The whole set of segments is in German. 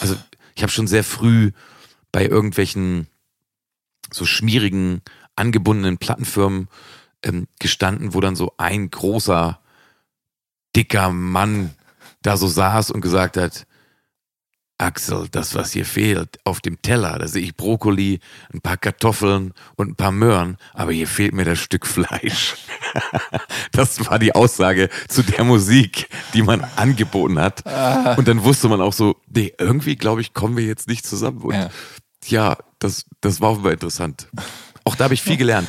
Also ich habe schon sehr früh bei irgendwelchen so schmierigen, angebundenen Plattenfirmen ähm, gestanden, wo dann so ein großer, dicker Mann da so saß und gesagt hat, Axel, das, was hier fehlt auf dem Teller, da sehe ich Brokkoli, ein paar Kartoffeln und ein paar Möhren, aber hier fehlt mir das Stück Fleisch. das war die Aussage zu der Musik, die man angeboten hat. Und dann wusste man auch so, nee, irgendwie glaube ich, kommen wir jetzt nicht zusammen. Und Ja. ja, das, das war offenbar interessant. Auch da habe ich viel gelernt.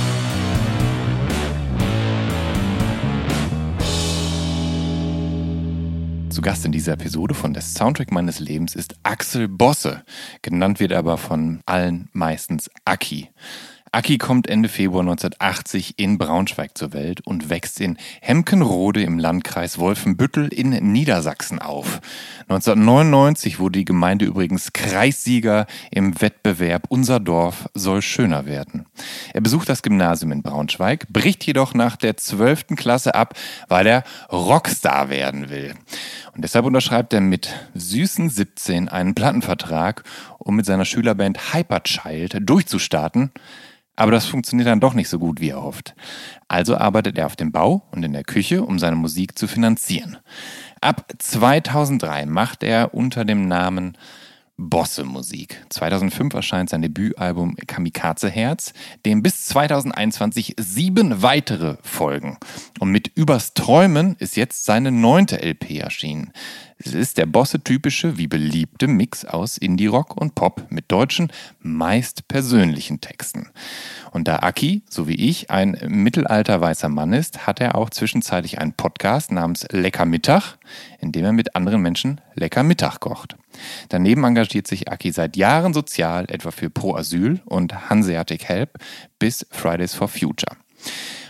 Zu Gast in dieser Episode von der Soundtrack meines Lebens ist Axel Bosse. Genannt wird er aber von allen meistens Aki. Aki kommt Ende Februar 1980 in Braunschweig zur Welt und wächst in Hemkenrode im Landkreis Wolfenbüttel in Niedersachsen auf. 1999 wurde die Gemeinde übrigens Kreissieger im Wettbewerb Unser Dorf soll schöner werden. Er besucht das Gymnasium in Braunschweig, bricht jedoch nach der 12. Klasse ab, weil er Rockstar werden will. Und deshalb unterschreibt er mit süßen 17 einen Plattenvertrag, um mit seiner Schülerband Hyperchild durchzustarten. Aber das funktioniert dann doch nicht so gut, wie er hofft. Also arbeitet er auf dem Bau und in der Küche, um seine Musik zu finanzieren. Ab 2003 macht er unter dem Namen Bosse Musik. 2005 erscheint sein Debütalbum Kamikaze Herz, dem bis 2021 sieben weitere folgen. Und mit Übers Träumen ist jetzt seine neunte LP erschienen. Es ist der Bosse-typische, wie beliebte Mix aus Indie-Rock und Pop mit deutschen, meist persönlichen Texten. Und da Aki, so wie ich, ein mittelalter weißer Mann ist, hat er auch zwischenzeitlich einen Podcast namens Lecker Mittag, in dem er mit anderen Menschen lecker Mittag kocht. Daneben engagiert sich Aki seit Jahren sozial, etwa für Pro Asyl und Hanseatic Help bis Fridays for Future.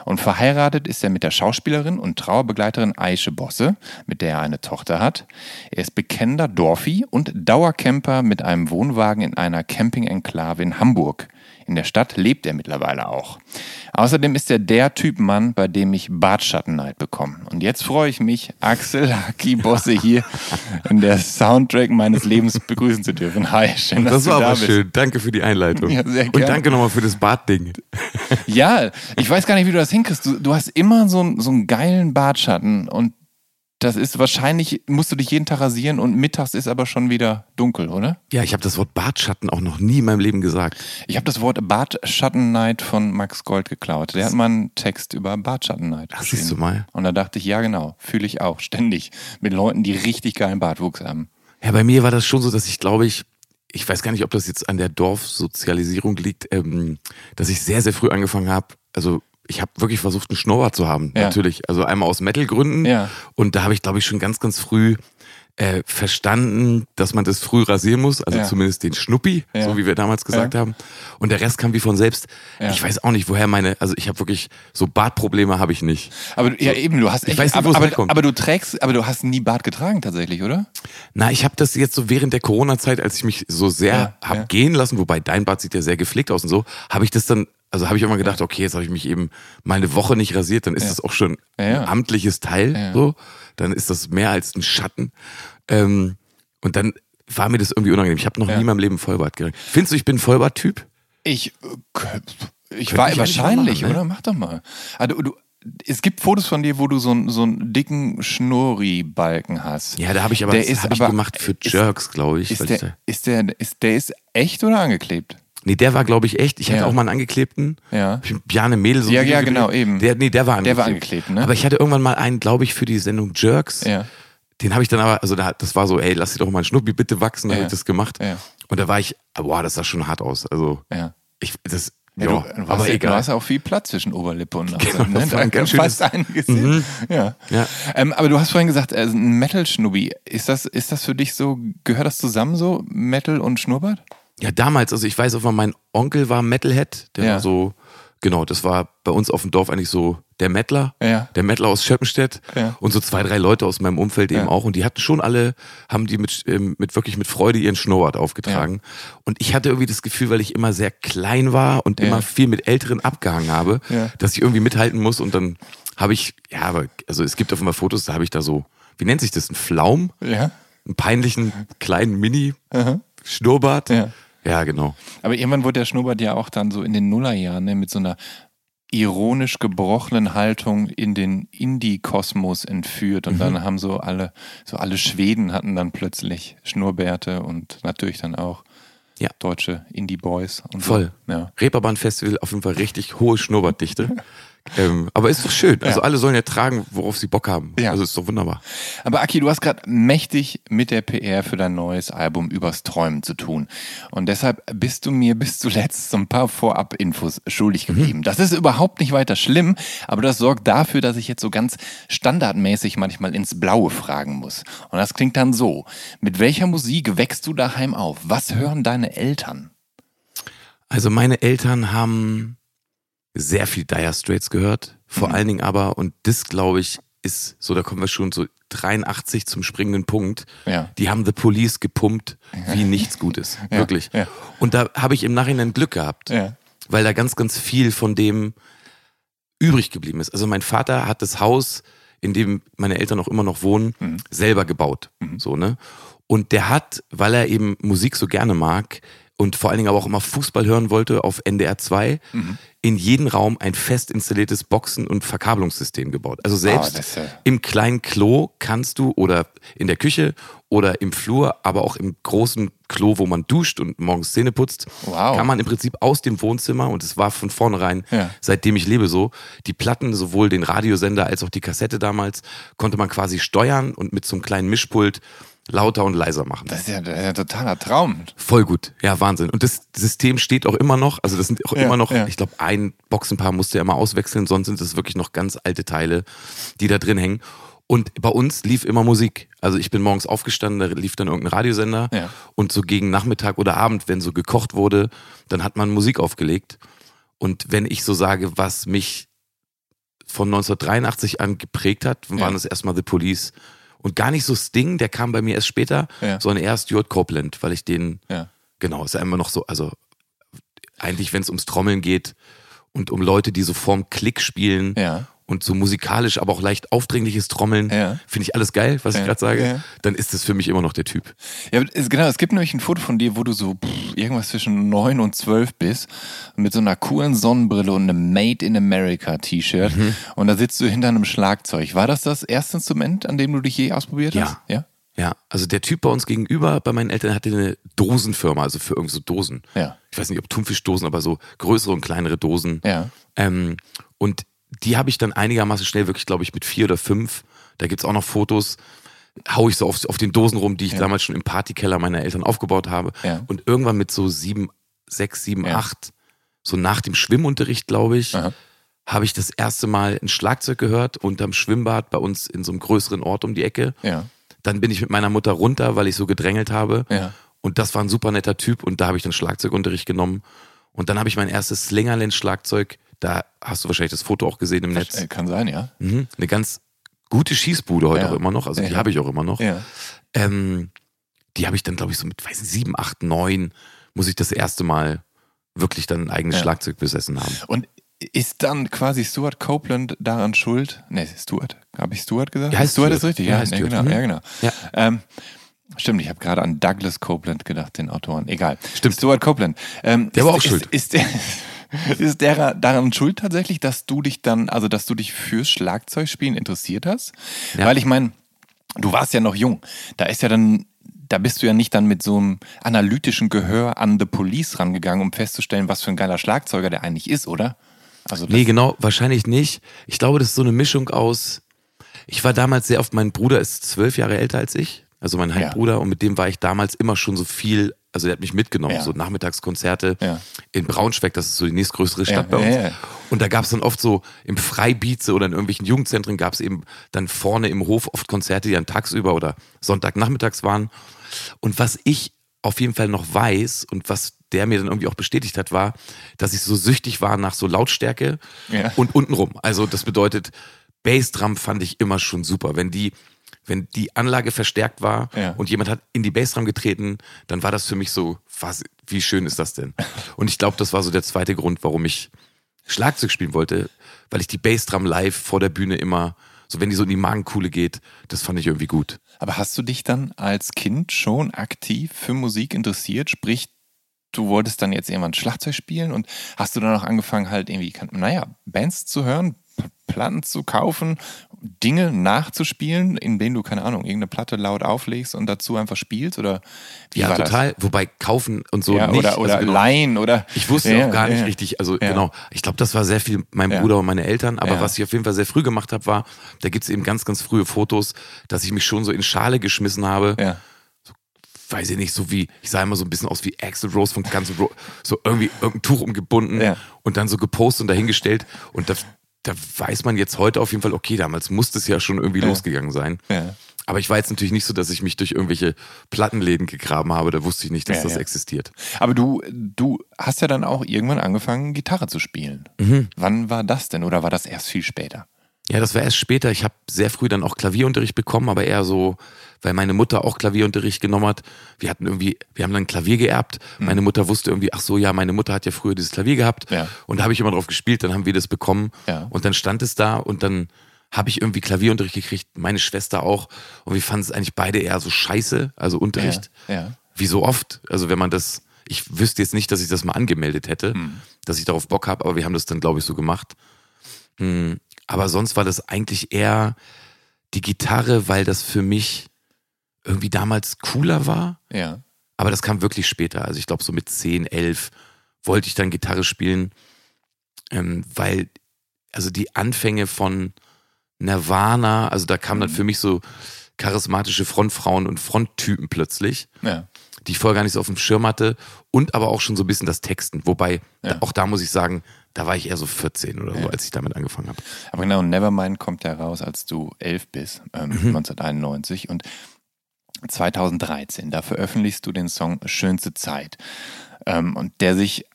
Und verheiratet ist er mit der Schauspielerin und Trauerbegleiterin Aische Bosse, mit der er eine Tochter hat. Er ist bekennender Dorfi und Dauercamper mit einem Wohnwagen in einer Camping-Enklave in Hamburg. In der Stadt lebt er mittlerweile auch. Außerdem ist er der Typ Mann, bei dem ich Bartschattenneid bekomme. Und jetzt freue ich mich, Axel Haki Bosse hier in der Soundtrack meines Lebens begrüßen zu dürfen. Hi, schön, dass Das du war da aber bist. schön. Danke für die Einleitung. Ja, sehr Und gerne. danke nochmal für das Bartding. Ja, ich weiß gar nicht, wie du das hinkriegst. Du, du hast immer so, einen- so einen geilen Bartschatten und das ist wahrscheinlich, musst du dich jeden Tag rasieren und mittags ist aber schon wieder dunkel, oder? Ja, ich habe das Wort Bartschatten auch noch nie in meinem Leben gesagt. Ich habe das Wort Bartschattenneid von Max Gold geklaut. Der hat mal einen Text über Bartschattenneid Ach, siehst du mal. Und da dachte ich, ja genau, fühle ich auch, ständig. Mit Leuten, die richtig geilen Bartwuchs haben. Ja, bei mir war das schon so, dass ich glaube ich, ich weiß gar nicht, ob das jetzt an der Dorfsozialisierung liegt, ähm, dass ich sehr, sehr früh angefangen habe. Also ich habe wirklich versucht, einen Schnurrbart zu haben, Ja. natürlich. Also einmal aus Metal-Gründen. Ja. Und da habe ich, glaube ich, schon ganz, ganz früh äh, verstanden, dass man das früh rasieren muss, also Ja. zumindest den Schnuppi, Ja. so wie wir damals gesagt Ja. haben. Und der Rest kam wie von selbst. Ich weiß auch nicht, woher meine, also ich habe wirklich, so Bartprobleme habe ich nicht. Aber du- ja, eben, du hast Ich echt, weiß nicht, wo aber, es aber, aber du trägst, aber du hast nie Bart getragen tatsächlich, oder? Na, ich habe das jetzt so während der Corona-Zeit, als ich mich so sehr Ja, hab gehen lassen, wobei dein Bart sieht ja sehr gepflegt aus und so, habe ich das dann, also habe ich immer gedacht, okay, jetzt habe ich mich eben mal eine Woche nicht rasiert, dann ist das auch schon Ja, ja. ein amtliches Teil, Ja. so, dann ist das mehr als ein Schatten. Ähm, und dann war mir das irgendwie unangenehm. Ich habe noch Ja. nie in meinem Leben Vollbart gekriegt. Findest du, ich bin ein Vollbart-Typ? Ich, äh, ich war wahrscheinlich, machen, ne? oder? Mach doch mal. Also, du, es gibt Fotos von dir, wo du so, einen- so einen dicken Schnurri-Balken hast. Ja, da habe ich aber, Der das ist ich aber- gemacht für ist- Jerks, glaube ich. Ist ich der, da, ist der, ist der ist echt oder angeklebt? Nee, der war, glaube ich, echt. Ich hatte Ja. auch mal einen angeklebten. Ja. Bjarne Mädel so ein Ja, ja, genau, gedreht. eben. Der, nee, der war angeklebt. Der war angeklebt, ne? Aber ich hatte irgendwann mal einen, glaube ich, für die Sendung Jerks. Ja. Den habe ich dann aber, also da, das war so, ey, lass dir doch mal einen Schnuppi bitte wachsen, da Ja. habe ich das gemacht. Ja. Und da war ich, boah, das sah schon hart aus. Also, Ja. ich, das, Ja, ja, du, du, aber hast, ja- du egal. hast ja auch viel Platz zwischen Oberlippe und Nase. Genau, ne? ein Da ganz fast einiges sehen. Ja. Ja. Ähm, aber du hast vorhin gesagt, äh, ein Metal-Schnubbi. Ist das, ist das für dich so, gehört das zusammen so, Metal und Schnurrbart? Ja, damals, also ich weiß auch mal, mein Onkel war Metalhead, der Ja. so, genau, das war bei uns auf dem Dorf eigentlich so der Mettler, Ja. der Mettler aus Schöppenstedt Ja. und so zwei, drei Leute aus meinem Umfeld eben auch und die hatten schon alle, haben die mit, ähm, mit wirklich mit Freude ihren Schnurrbart aufgetragen und ich hatte irgendwie das Gefühl, weil ich immer sehr klein war und immer viel mit Älteren abgehangen habe, dass ich irgendwie mithalten muss und dann habe ich, ja, aber, also es gibt auf einmal Fotos, da habe ich da so, wie nennt sich das, ein Flaum? Ja. Einen peinlichen kleinen Mini-Schnurrbart? Ja. Ja, genau. Aber irgendwann wurde der Schnurrbart ja auch dann so in den Nullerjahren ne, mit so einer ironisch gebrochenen Haltung in den Indie-Kosmos entführt und Mhm. dann haben so alle, so alle Schweden hatten dann plötzlich Schnurrbärte und natürlich dann auch Ja. deutsche Indie-Boys Voll. so. Ja. Reeperbahn-Festival auf jeden Fall richtig hohe Schnurrbartdichte. ähm, aber ist doch schön. Also alle sollen ja tragen, worauf sie Bock haben. Ja. Also ist doch wunderbar. Aber Aki, du hast gerade mächtig mit der PR für dein neues Album übers Träumen zu tun. Und deshalb bist du mir bis zuletzt so ein paar Vorab-Infos schuldig geblieben. Das ist überhaupt nicht weiter schlimm, aber das sorgt dafür, dass ich jetzt so ganz standardmäßig manchmal ins Blaue fragen muss. Und das klingt dann so. Mit welcher Musik wächst du daheim auf? Was hören deine Eltern? Also meine Eltern haben sehr viel Dire Straits gehört. Vor Mhm. allen Dingen aber, und das glaube ich, ist so, da kommen wir schon so 83 zum springenden Punkt. Ja. Die haben The Police gepumpt wie nichts Gutes. Ja, Wirklich. ja. Und da habe ich im Nachhinein Glück gehabt. Weil da ganz, ganz viel von dem übrig geblieben ist. Also mein Vater hat das Haus, in dem meine Eltern auch immer noch wohnen, selber gebaut. So, ne? Und der hat, weil er eben Musik so gerne mag und vor allen Dingen aber auch immer Fußball hören wollte auf NDR 2, in jeden Raum ein fest installiertes Boxen- und Verkabelungssystem gebaut. Also selbst Ah, das ist ja- im kleinen Klo kannst du oder in der Küche oder im Flur, aber auch im großen Klo, wo man duscht und morgens Zähne putzt, Wow. kann man im Prinzip aus dem Wohnzimmer, und es war von vornherein, Ja. seitdem ich lebe so, die Platten, sowohl den Radiosender als auch die Kassette damals, konnte man quasi steuern und mit so einem kleinen Mischpult lauter und leiser machen. Das ist ja, das ist ja ein totaler Traum. Voll gut, ja, Wahnsinn. Und das System steht auch immer noch, also das sind auch Ja, immer noch, ja. ich glaube, ein Boxenpaar musste ja immer auswechseln, sonst sind es wirklich noch ganz alte Teile, die da drin hängen. Und bei uns lief immer Musik. Also ich bin morgens aufgestanden, da lief dann irgendein Radiosender Ja. und so gegen Nachmittag oder Abend, wenn so gekocht wurde, dann hat man Musik aufgelegt. Und wenn ich so sage, was mich von 1983 an geprägt hat, waren Ja. es erstmal The Police. Und gar nicht so Sting, der kam bei mir erst später, Ja. sondern erst Stuart Copeland, weil ich den, Ja. genau, ist ja immer noch so, also eigentlich, wenn es ums Trommeln geht und um Leute, die so vorm Klick spielen Ja. Und so musikalisch, aber auch leicht aufdringliches Trommeln, Ja. finde ich alles geil, was Ja. ich gerade sage, Ja. dann ist das für mich immer noch der Typ. Ja, genau, es gibt nämlich ein Foto von dir, wo du so pff, irgendwas zwischen 9 und 12 bist, mit so einer coolen Sonnenbrille und einem Made in America T-Shirt. Mhm. Und da sitzt du hinter einem Schlagzeug. War das das erste Instrument, an dem du dich je ausprobiert hast? Ja. Ja, also der Typ bei uns gegenüber, bei meinen Eltern, hatte eine Dosenfirma, also für irgend so Dosen. Ja. Ich weiß nicht, ob Thunfischdosen, aber so größere und kleinere Dosen. Ja. Ähm, und die habe ich dann einigermaßen schnell, wirklich, glaube ich, mit vier oder fünf, da gibt's auch noch Fotos, hau ich so auf, auf den Dosen rum, die ich damals schon im Partykeller meiner Eltern aufgebaut habe. Ja. Und irgendwann mit so sieben, sechs, sieben, Ja. acht, so nach dem Schwimmunterricht, glaube ich, habe ich das erste Mal ein Schlagzeug gehört unterm Schwimmbad bei uns in so einem größeren Ort um die Ecke. Ja. Dann bin ich mit meiner Mutter runter, weil ich so gedrängelt habe. Ja. Und das war ein super netter Typ und da habe ich dann Schlagzeugunterricht genommen. Und dann habe ich mein erstes Slingerland-Schlagzeug, da hast du wahrscheinlich das Foto auch gesehen im Netz. Äh, Kann sein, ja. Mhm. Eine ganz gute Schießbude heute Ja. auch immer noch, also die Ja. habe ich auch immer noch. Ja. Ähm, die habe ich dann, glaube ich, so mit, weiß nicht, sieben, acht, neun, muss ich das erste Mal wirklich dann ein eigenes. Schlagzeug besessen haben. Und ist dann quasi Stuart Copeland daran schuld? Nee, Stuart. Habe ich Stuart gesagt? Ja, Stuart, Stuart. ist richtig, Ja, Stuart. genau, Mhm. ja, genau. Ja. Ähm, stimmt, ich habe gerade an Douglas Copeland gedacht, den Autoren. Egal. Stimmt. Stuart Copeland. Ähm, Der ist, war auch ist, schuld. Ist der, ist der daran schuld tatsächlich, dass du dich dann, also dass du dich fürs Schlagzeugspielen interessiert hast? Ja. Weil ich meine, du warst ja noch jung. Da ist ja dann, da bist du ja nicht dann mit so einem analytischen Gehör an The Police rangegangen, um festzustellen, was für ein geiler Schlagzeuger der eigentlich ist, oder? Also nee, genau, wahrscheinlich nicht. Ich glaube, das ist so eine Mischung aus. Ich war damals sehr oft, mein Bruder ist zwölf Jahre älter als ich, also mein Halbbruder, ja. und mit dem war ich damals immer schon so viel also der hat mich mitgenommen, ja. so Nachmittagskonzerte ja. in Braunschweig, das ist so die nächstgrößere Stadt ja, bei uns. Und da gab es dann oft so im Freibieze oder in irgendwelchen Jugendzentren gab es eben dann vorne im Hof oft Konzerte, die dann tagsüber oder Sonntagnachmittags waren. Und was ich auf jeden Fall noch weiß und was der mir dann irgendwie auch bestätigt hat, war, dass ich so süchtig war nach so Lautstärke und untenrum. Also das bedeutet, Bassdrum fand ich immer schon super. Wenn die wenn die Anlage verstärkt war ja. und jemand hat in die Bassdrum getreten, dann war das für mich so, was, wie schön ist das denn? Und ich glaube, das war so der zweite Grund, warum ich Schlagzeug spielen wollte, weil ich die Bassdrum live vor der Bühne immer, so wenn die so in die Magenkuhle geht, das fand ich irgendwie gut. Aber hast du dich dann als Kind schon aktiv für Musik interessiert? Sprich, du wolltest dann jetzt irgendwann Schlagzeug spielen und hast du dann auch angefangen halt irgendwie, naja, Bands zu hören, Platten zu kaufen, Dinge nachzuspielen, in denen du, keine Ahnung, irgendeine Platte laut auflegst und dazu einfach spielst? Oder wie ja, total. Das? Wobei kaufen und so ja, nicht. Oder, oder also genau, leihen oder. Ich wusste ja, auch gar nicht richtig. Also genau, ich glaube, das war sehr viel mein Bruder und meine Eltern. Aber was ich auf jeden Fall sehr früh gemacht habe, war, da gibt es eben ganz, ganz frühe Fotos, dass ich mich schon so in Schale geschmissen habe. Ja weiß ich nicht, so wie, ich sah immer so ein bisschen aus wie Axel Rose von Roses, so irgendwie irgendein Tuch umgebunden ja. und dann so gepostet und dahingestellt. Und das, da weiß man jetzt heute auf jeden Fall, okay, damals musste es ja schon irgendwie ja. losgegangen sein. Ja. Aber ich war jetzt natürlich nicht so, dass ich mich durch irgendwelche Plattenläden gegraben habe. Da wusste ich nicht, dass ja, das existiert. Aber du, du hast ja dann auch irgendwann angefangen, Gitarre zu spielen. Mhm. Wann war das denn oder war das erst viel später? Ja, das war erst später. Ich habe sehr früh dann auch Klavierunterricht bekommen, aber eher so, weil meine Mutter auch Klavierunterricht genommen hat. Wir hatten irgendwie, wir haben dann Klavier geerbt. Mhm. Meine Mutter wusste irgendwie, ach so, ja, meine Mutter hat ja früher dieses Klavier gehabt. Ja. Und da habe ich immer drauf gespielt, dann haben wir das bekommen. Ja. Und dann stand es da und dann habe ich irgendwie Klavierunterricht gekriegt, meine Schwester auch. Und wir fanden es eigentlich beide eher so scheiße, also Unterricht. Ja. ja. Wie so oft. Also wenn man das, ich wüsste jetzt nicht, dass ich das mal angemeldet hätte, mhm. dass ich darauf Bock habe, aber wir haben das dann, glaube ich, so gemacht. Hm. Aber sonst war das eigentlich eher die Gitarre, weil das für mich irgendwie damals cooler war. Ja. Aber das kam wirklich später. Also ich glaube, so mit 10, 11 wollte ich dann Gitarre spielen, ähm, weil also die Anfänge von Nirvana, also da kamen dann mhm. für mich so charismatische Frontfrauen und Fronttypen plötzlich, ja. die ich vorher gar nicht so auf dem Schirm hatte und aber auch schon so ein bisschen das Texten. Wobei, ja. auch da muss ich sagen, da war ich eher so 14 oder so, ja. als ich damit angefangen habe. Aber genau, Nevermind kommt ja raus, als du 11 bist, ähm, mhm. 1991. Und 2013, da veröffentlichst du den Song Schönste Zeit. Ähm, und der sich,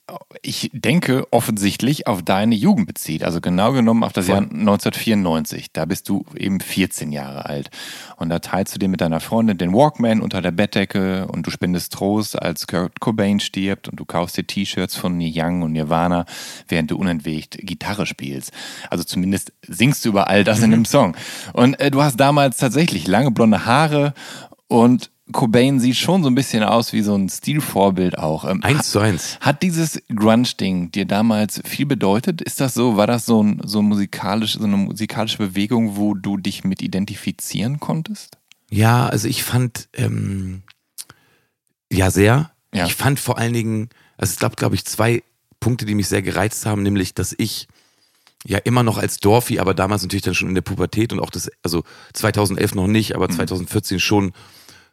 ich denke, offensichtlich auf deine Jugend bezieht. Also genau genommen auf das Jahr 1994. Da bist du eben 14 Jahre alt. Und da teilst du dir mit deiner Freundin den Walkman unter der Bettdecke und du spendest Trost, als Kurt Cobain stirbt und du kaufst dir T-Shirts von Neil Young und Nirvana, während du unentwegt Gitarre spielst. Also zumindest singst du über all das in dem Song. Und äh, du hast damals tatsächlich lange blonde Haare und Cobain sieht schon so ein bisschen aus wie so ein Stilvorbild auch. Ähm, eins zu eins. Hat dieses Grunge-Ding dir damals viel bedeutet? Ist das so? War das so, ein, so, musikalisch, so eine musikalische Bewegung, wo du dich mit identifizieren konntest? Ja, also ich fand, ähm, ja, sehr. Ja. Ich fand vor allen Dingen, also es gab, glaube ich, zwei Punkte, die mich sehr gereizt haben, nämlich, dass ich ja immer noch als Dorfi, aber damals natürlich dann schon in der Pubertät und auch das, also 2011 noch nicht, aber 2014 mhm. schon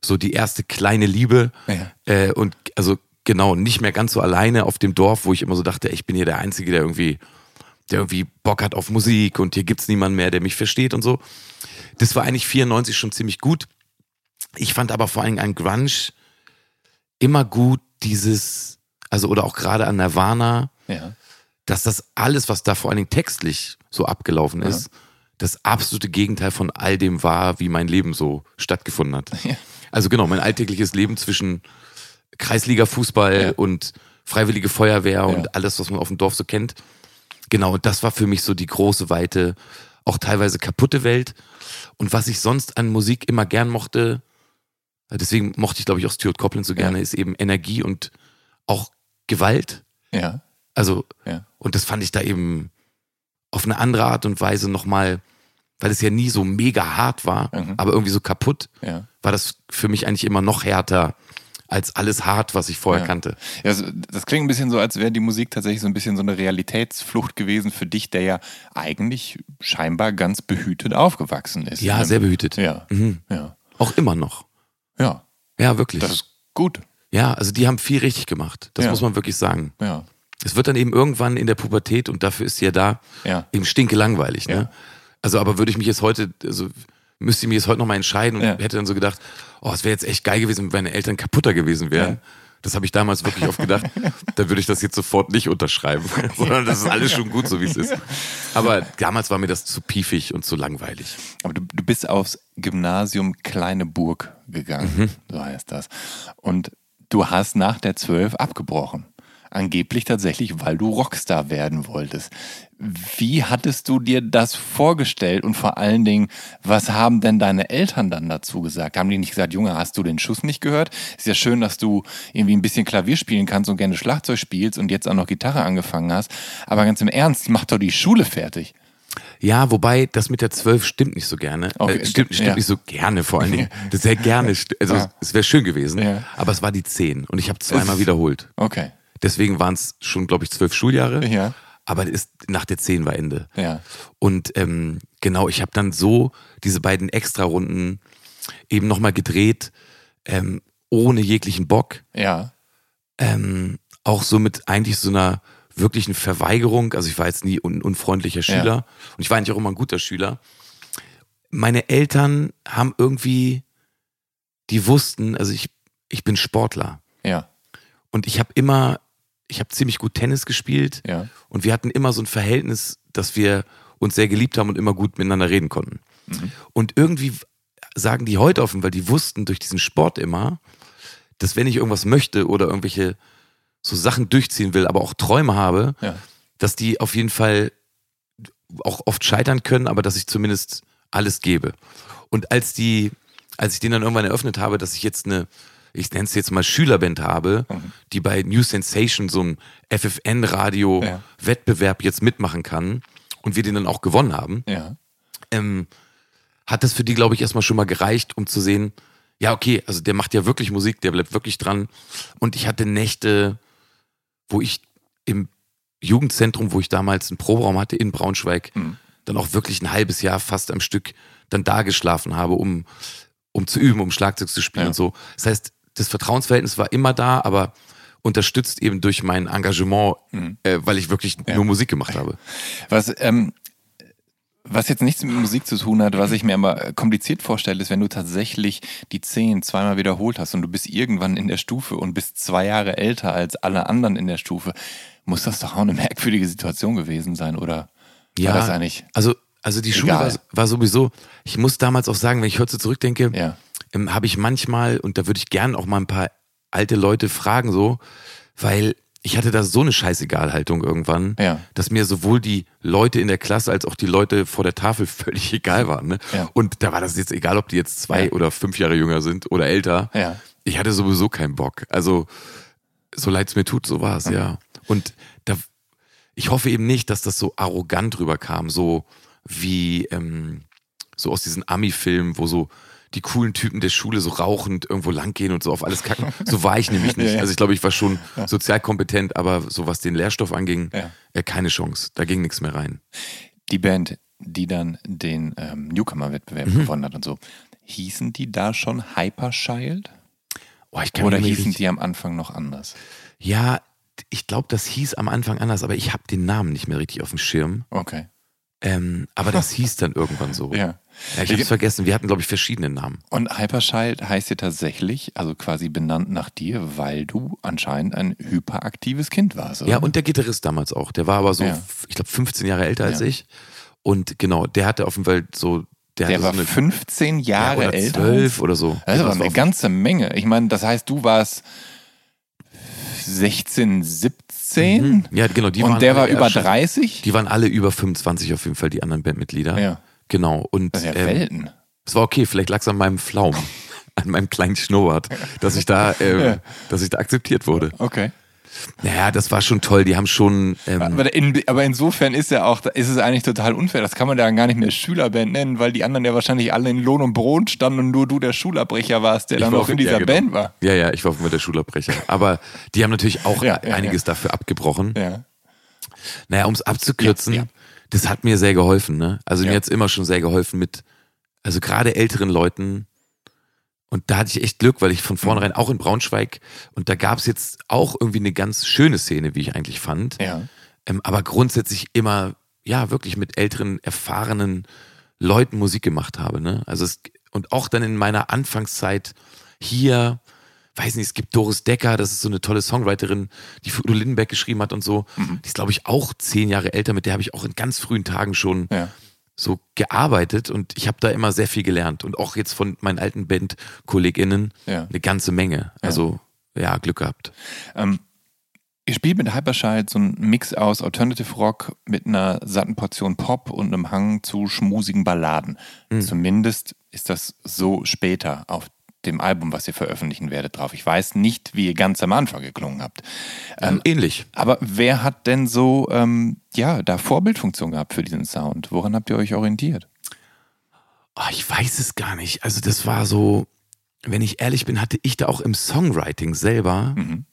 so die erste kleine Liebe. Ja. Äh, und also genau, nicht mehr ganz so alleine auf dem Dorf, wo ich immer so dachte, ich bin hier der Einzige, der irgendwie, der irgendwie Bock hat auf Musik und hier gibt's niemanden mehr, der mich versteht und so. Das war eigentlich 94 schon ziemlich gut. Ich fand aber vor allem an Grunge immer gut dieses, also oder auch gerade an Nirvana, ja. dass das alles, was da vor allen Dingen textlich so abgelaufen ist, ja. das absolute Gegenteil von all dem war, wie mein Leben so stattgefunden hat. Ja. Also genau, mein alltägliches Leben zwischen Kreisliga-Fußball ja. und Freiwillige Feuerwehr ja. und alles, was man auf dem Dorf so kennt. Genau, das war für mich so die große, weite, auch teilweise kaputte Welt. Und was ich sonst an Musik immer gern mochte, deswegen mochte ich, glaube ich, auch Stuart Copeland so gerne, ja. ist eben Energie und auch Gewalt. Ja. Also, Ja. und das fand ich da eben auf eine andere Art und Weise nochmal, weil es ja nie so mega hart war, Mhm. aber irgendwie so kaputt, Ja. War das für mich eigentlich immer noch härter als alles hart, was ich vorher Ja. kannte. Ja, so- das klingt ein bisschen so, als wäre die Musik tatsächlich so ein bisschen so eine Realitätsflucht gewesen für dich, der ja eigentlich scheinbar ganz behütet aufgewachsen ist. Ja, Ne? sehr behütet. Ja. Mhm. Ja. Auch immer noch. Ja. Ja, wirklich. Das ist gut. ja, also die haben viel richtig gemacht. Das Ja. muss man wirklich sagen. Ja. Es wird dann eben irgendwann in der Pubertät, und dafür ist sie ja da, Ja. eben stinke langweilig. Ne? Ja. Also, aber würde ich mich jetzt heute, also müsste ich mich jetzt heute nochmal entscheiden und Ja. hätte dann so gedacht, oh, es wäre jetzt echt geil gewesen, wenn meine Eltern kaputter gewesen wären. Ja. Das habe ich damals wirklich oft gedacht. dann würde ich das jetzt sofort nicht unterschreiben, sondern das ist alles schon gut, so wie es ist. Aber damals war mir das zu piefig und zu langweilig. Aber du, du bist aufs Gymnasium Kleine Burg gegangen, Mhm. so heißt das. Und du hast nach der 12 abgebrochen. Angeblich tatsächlich, weil du Rockstar werden wolltest. Wie hattest du dir das vorgestellt und vor allen Dingen, was haben denn deine Eltern dann dazu gesagt? Haben die nicht gesagt, Junge, hast du den Schuss nicht gehört? Ist ja schön, dass du irgendwie ein bisschen Klavier spielen kannst und gerne Schlagzeug spielst und jetzt auch noch Gitarre angefangen hast. Aber ganz im Ernst, mach doch die Schule fertig. Ja, wobei das mit der 12 stimmt nicht so gerne. Okay, Äh, stimmt stimmt ja. nicht so gerne vor allen Dingen. Das sehr gerne. Also Ja. es wäre schön gewesen, Ja. aber es war die 10 und ich habe zweimal wiederholt. Okay. Deswegen waren es schon, glaube ich, zwölf Schuljahre. Ja. Aber ist, nach der 10 war Ende. Ja. Und ähm, genau, ich habe dann so diese beiden Extra-Runden eben nochmal gedreht, ähm, ohne jeglichen Bock. Ja. Ähm, auch so mit eigentlich so einer wirklichen Verweigerung. Also ich war jetzt nie un unfreundlicher Schüler und ich war eigentlich auch immer ein guter Schüler. Meine Eltern haben irgendwie, die wussten, also ich, ich bin Sportler Ja. und ich habe immer, ich habe ziemlich gut Tennis gespielt Ja. und wir hatten immer so ein Verhältnis, dass wir uns sehr geliebt haben und immer gut miteinander reden konnten. Und irgendwie sagen die heute offen, weil die wussten durch diesen Sport immer, dass wenn ich irgendwas möchte oder irgendwelche so Sachen durchziehen will, aber auch Träume habe, Ja. dass die auf jeden Fall auch oft scheitern können, aber dass ich zumindest alles gebe. Und als die, als ich den dann irgendwann eröffnet habe, dass ich jetzt eine, ich nenne es jetzt mal Schülerband habe, die bei New Sensation so ein Ja. FFN-Radio-Wettbewerb jetzt mitmachen kann und wir den dann auch gewonnen haben, Ja. ähm, hat das für die, glaube ich, erstmal schon mal gereicht, um zu sehen, ja, okay, also der macht ja wirklich Musik, der bleibt wirklich dran. Und ich hatte Nächte, wo ich im Jugendzentrum, wo ich damals einen Proberaum hatte in Braunschweig, dann auch wirklich ein halbes Jahr fast am Stück dann da geschlafen habe, um, um zu üben, um Schlagzeug zu spielen Ja. und so. Das heißt, das Vertrauensverhältnis war immer da, aber unterstützt eben durch mein Engagement, äh, weil ich wirklich nur Musik gemacht habe. Was, ähm, was jetzt nichts mit Musik zu tun hat, was ich mir aber kompliziert vorstelle, ist, wenn du tatsächlich die zehn zweimal wiederholt hast und du bist irgendwann in der Stufe und bist zwei Jahre älter als alle anderen in der Stufe, muss das doch auch eine merkwürdige Situation gewesen sein, oder? Ja, War das eigentlich? also, also die Schule war, war sowieso, ich muss damals auch sagen, wenn ich heute zurückdenke, Ja. Ähm, habe ich manchmal, und da würde ich gern auch mal ein paar alte Leute fragen, so, weil ich hatte da so eine Scheißegal-Haltung irgendwann, Ja. dass mir sowohl die Leute in der Klasse als auch die Leute vor der Tafel völlig egal waren. Ne? Ja. Und da war das jetzt egal, ob die jetzt zwei Ja. oder fünf Jahre jünger sind oder älter. Ich hatte sowieso keinen Bock. Also, so leid es mir tut, so war es, ja. Und da, ich hoffe eben nicht, dass das so arrogant rüberkam, so wie ähm, so aus diesen Ami-Filmen, wo so die coolen Typen der Schule so rauchend irgendwo langgehen und so auf alles kacken. So war ich nämlich nicht. Also ich glaube, ich war schon sozial kompetent, aber so was den Lehrstoff anging, Ja. äh, keine Chance. Da ging nichts mehr rein. Die Band, die dann den ähm, Newcomer-Wettbewerb Mhm. gewonnen hat und so, hießen die da schon Hyperschild? Oh, Oder hießen die am Anfang noch anders? Ja, ich glaube, das hieß am Anfang anders, aber ich habe den Namen nicht mehr richtig auf dem Schirm. Okay. Ähm, aber das hieß dann irgendwann so. Ja. Ja, ich habe es vergessen. Wir hatten, glaube ich, verschiedene Namen. Und Hyperschild heißt ja tatsächlich, also quasi benannt nach dir, weil du anscheinend ein hyperaktives Kind warst, oder? Ja, und der Gitarrist damals auch. Der war aber so, Ja. ich glaube, 15 Jahre älter als Ja. ich. Und genau, der hatte auf jeden Fall so, der, der war so eine 15 ja, Jahre oder älter. 12 oder so. Das aber Das war eine ganze Menge. Ich meine, das heißt, du warst 16, 17 Ja, genau, die waren und der war über schon- 30? Die waren alle über 25 auf jeden Fall, die anderen Bandmitglieder. Ja. Genau. Und ja ähm, Welten. es war okay, vielleicht lag es an meinem Pflaumen, an meinem kleinen Schnurrbart, dass ich da, äh, dass ich da akzeptiert wurde. Okay. Naja, das war schon toll. Die haben schon. Ähm, aber, in, aber, insofern ist ja auch, ist es eigentlich total unfair. Das kann man ja gar nicht mehr Schülerband nennen, weil die anderen ja wahrscheinlich alle in Lohn und Brot standen und nur du der Schulabbrecher warst, der dann noch in dieser ja, genau. Band war. Ja, ja, ich war mit der Schulabbrecher. Aber die haben natürlich auch ja, ja, einiges dafür abgebrochen. Ja. Naja, um es abzukürzen, das hat mir sehr geholfen. Ne? Also mir hat es immer schon sehr geholfen mit, also gerade älteren Leuten und da hatte ich echt Glück, weil ich von vornherein mhm. auch in Braunschweig und da gab es jetzt auch irgendwie eine ganz schöne Szene, wie ich eigentlich fand. Ja. Ähm, aber grundsätzlich immer, ja, wirklich mit älteren, erfahrenen Leuten Musik gemacht habe. Ne? Also es, und auch dann in meiner Anfangszeit hier, weiß nicht, es gibt Doris Decker, das ist so eine tolle Songwriterin, die für Udo Lindenberg geschrieben hat und so. Mhm. Die ist, glaube ich, auch zehn Jahre älter, mit der habe ich auch in ganz frühen Tagen schon ja so gearbeitet und ich habe da immer sehr viel gelernt und auch jetzt von meinen alten Bandkolleginnen ja. eine ganze Menge. Also ja, Glück gehabt. Ähm, ihr spielt mit Hyperschalt so einen Mix aus Alternative Rock mit einer satten Portion Pop und einem Hang zu schmusigen Balladen. Mhm. Zumindest ist das so später auf dem Album, was ihr veröffentlichen werdet, drauf. Ich weiß nicht, wie ihr ganz am Anfang geklungen habt. Ähm, Ähnlich. Aber wer hat denn so, ähm, ja, da Vorbildfunktion gehabt für diesen Sound? Woran habt ihr euch orientiert? Oh, ich weiß es gar nicht. Also das war so, wenn ich ehrlich bin, hatte ich da auch im Songwriting selber mhm.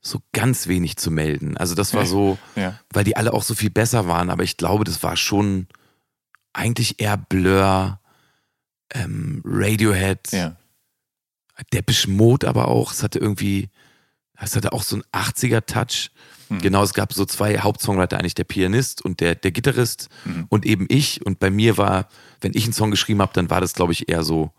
so ganz wenig zu melden. Also das war so, ja. weil die alle auch so viel besser waren. Aber ich glaube, das war schon eigentlich eher Blur, ähm, Radiohead. Ja. Depeche Mode aber auch. Es hatte irgendwie, es hatte auch so einen 80er-Touch. Mhm. Genau, es gab so zwei Hauptsongwriter, eigentlich der Pianist und der, der Gitarrist mhm. und eben ich. Und bei mir war, wenn ich einen Song geschrieben habe, dann war das, glaube ich, eher so,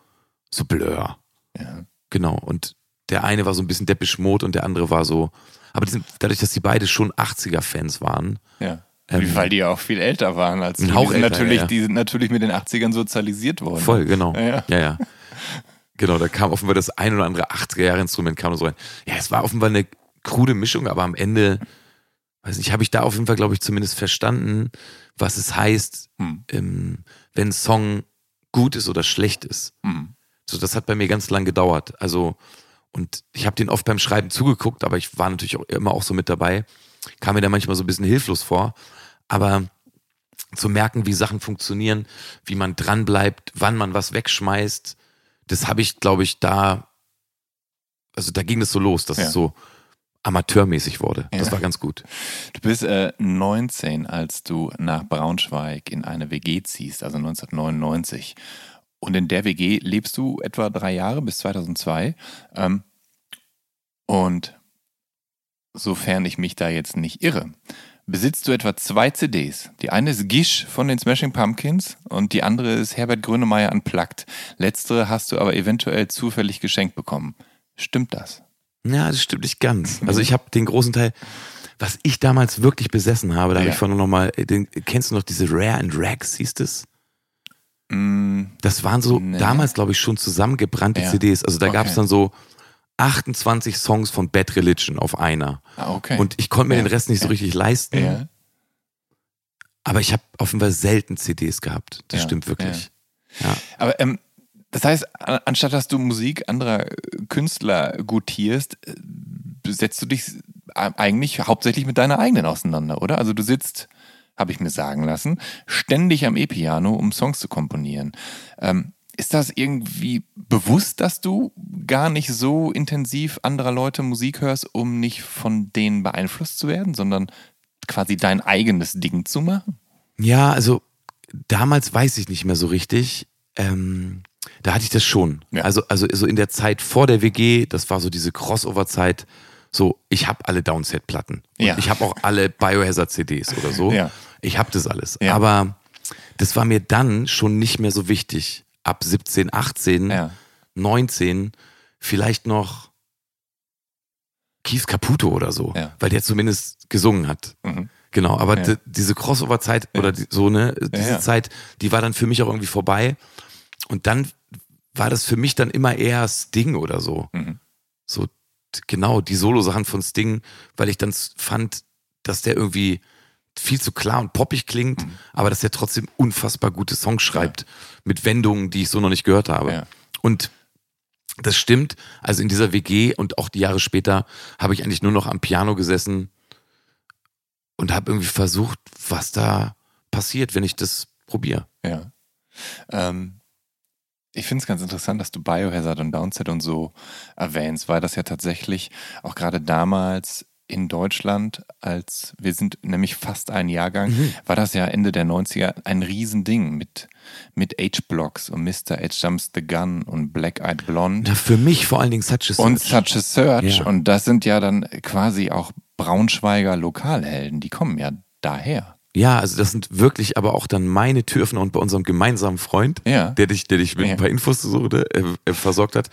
so Blur. Ja. Genau. Und der eine war so ein bisschen Depeche Mode und der andere war so, aber sind, dadurch, dass die beide schon 80er-Fans waren. Ja. Ähm, Weil die ja auch viel älter waren als. Hauch die, sind älter, natürlich, ja. die sind natürlich mit den 80ern sozialisiert worden. Voll, genau. Ja. ja, ja. Genau, da kam offenbar das ein oder andere 80er-Jahre-Instrument kam so rein. Ja, es war offenbar eine krude Mischung, aber am Ende, weiß nicht, habe ich da auf jeden Fall, glaube ich, zumindest verstanden, was es heißt, hm. ähm, wenn ein Song gut ist oder schlecht ist. Hm. So, das hat bei mir ganz lang gedauert. Also, und ich habe den oft beim Schreiben zugeguckt, aber ich war natürlich auch immer auch so mit dabei. Kam mir da manchmal so ein bisschen hilflos vor. Aber zu merken, wie Sachen funktionieren, wie man dranbleibt, wann man was wegschmeißt, das habe ich, glaube ich, da, also da ging es so los, dass ja. es so amateurmäßig wurde. Das ja. war ganz gut. Du bist äh, 19, als du nach Braunschweig in eine WG ziehst, also 1999. Und in der WG lebst du etwa drei Jahre bis 2002. Ähm, und sofern ich mich da jetzt nicht irre, besitzt du etwa zwei CDs. Die eine ist Gish von den Smashing Pumpkins und die andere ist Herbert Grönemeyer Unplugged. Letztere hast du aber eventuell zufällig geschenkt bekommen. Stimmt das? Ja, das stimmt nicht ganz. Also ich habe den großen Teil, was ich damals wirklich besessen habe, da ja. habe ich vorhin nochmal, kennst du noch diese Rare and Rags, hieß das? Mm, das waren so nee. damals, glaube ich, schon zusammengebrannte ja. CDs. Also da okay. gab es dann so 28 Songs von Bad Religion auf einer. Ah, okay. Und ich konnte mir ja. den Rest nicht so richtig leisten. Ja. Aber ich habe offenbar selten CDs gehabt. Das ja. stimmt wirklich. Ja. Aber ähm, das heißt, anstatt dass du Musik anderer Künstler gutierst, äh, setzt du dich eigentlich hauptsächlich mit deiner eigenen auseinander, oder? Also du sitzt, habe ich mir sagen lassen, ständig am E-Piano, um Songs zu komponieren. Ähm, ist das irgendwie bewusst, dass du gar nicht so intensiv anderer Leute Musik hörst, um nicht von denen beeinflusst zu werden, sondern quasi dein eigenes Ding zu machen? Ja, also damals weiß ich nicht mehr so richtig. Ähm, da hatte ich das schon. Ja. Also, also so in der Zeit vor der WG, das war so diese Crossover-Zeit. So, ich habe alle Downset-Platten. Ja. Ich habe auch alle Biohazard-CDs oder so. Ja. Ich habe das alles. Aber das war mir dann schon nicht mehr so wichtig ab 17, 18, ja. 19 vielleicht noch Keith Caputo oder so, ja. weil der zumindest gesungen hat. Mhm. Genau, aber ja. diese Crossover-Zeit oder die, so, ne, diese Zeit, die war dann für mich auch irgendwie vorbei. Und dann war das für mich dann immer eher Sting oder so. Mhm. So, genau, die Solo-Sachen von Sting, weil ich dann fand, dass der irgendwie viel zu klar und poppig klingt, mhm. aber dass er trotzdem unfassbar gute Songs schreibt ja. mit Wendungen, die ich so noch nicht gehört habe. Ja. Und Das stimmt. Also in dieser WG und auch die Jahre später habe ich eigentlich nur noch am Piano gesessen und habe irgendwie versucht, was da passiert, wenn ich das probiere. Ja. Ähm, ich finde es ganz interessant, dass du Biohazard und Downset und so erwähnst, weil das ja tatsächlich auch gerade damals in Deutschland, als wir sind nämlich fast ein Jahrgang, mhm. war das ja Ende der 90er ein Riesending mit, mit H-Blocks und Mr. H Jumps the Gun und Black Eyed Blonde. Na, für mich vor allen Dingen Such a Search. Und Such a Search. Ja. Und das sind ja dann quasi auch Braunschweiger Lokalhelden, die kommen ja daher. Ja, also das sind wirklich aber auch dann meine Türöffner und bei unserem gemeinsamen Freund, ja. der dich, der dich mit ja. ein paar Infos so, äh, äh, versorgt hat,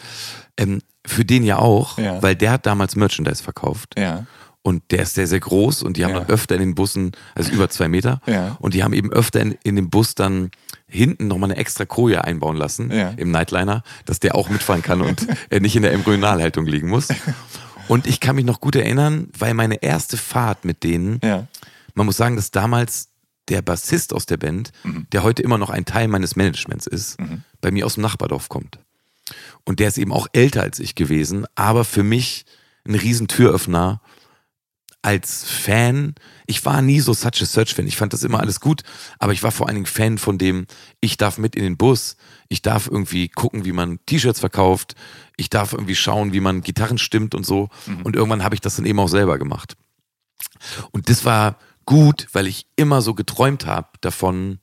ähm, für den ja auch, ja. weil der hat damals Merchandise verkauft. Ja. Und der ist sehr, sehr groß und die haben ja. dann öfter in den Bussen, also über zwei Meter, ja. und die haben eben öfter in, in dem Bus dann hinten nochmal eine extra Koje einbauen lassen ja. im Nightliner, dass der auch mitfahren kann und er nicht in der Embryonalhaltung liegen muss. Und ich kann mich noch gut erinnern, weil meine erste Fahrt mit denen, man muss sagen, dass damals der Bassist aus der Band, mhm. der heute immer noch ein Teil meines Managements ist, mhm. bei mir aus dem Nachbardorf kommt. Und der ist eben auch älter als ich gewesen, aber für mich ein riesen Türöffner als Fan, ich war nie so Such a Search-Fan. Ich fand das immer alles gut, aber ich war vor allen Dingen Fan von dem, ich darf mit in den Bus, ich darf irgendwie gucken, wie man T-Shirts verkauft, ich darf irgendwie schauen, wie man Gitarren stimmt und so. Mhm. Und irgendwann habe ich das dann eben auch selber gemacht. Und das war gut, weil ich immer so geträumt habe davon,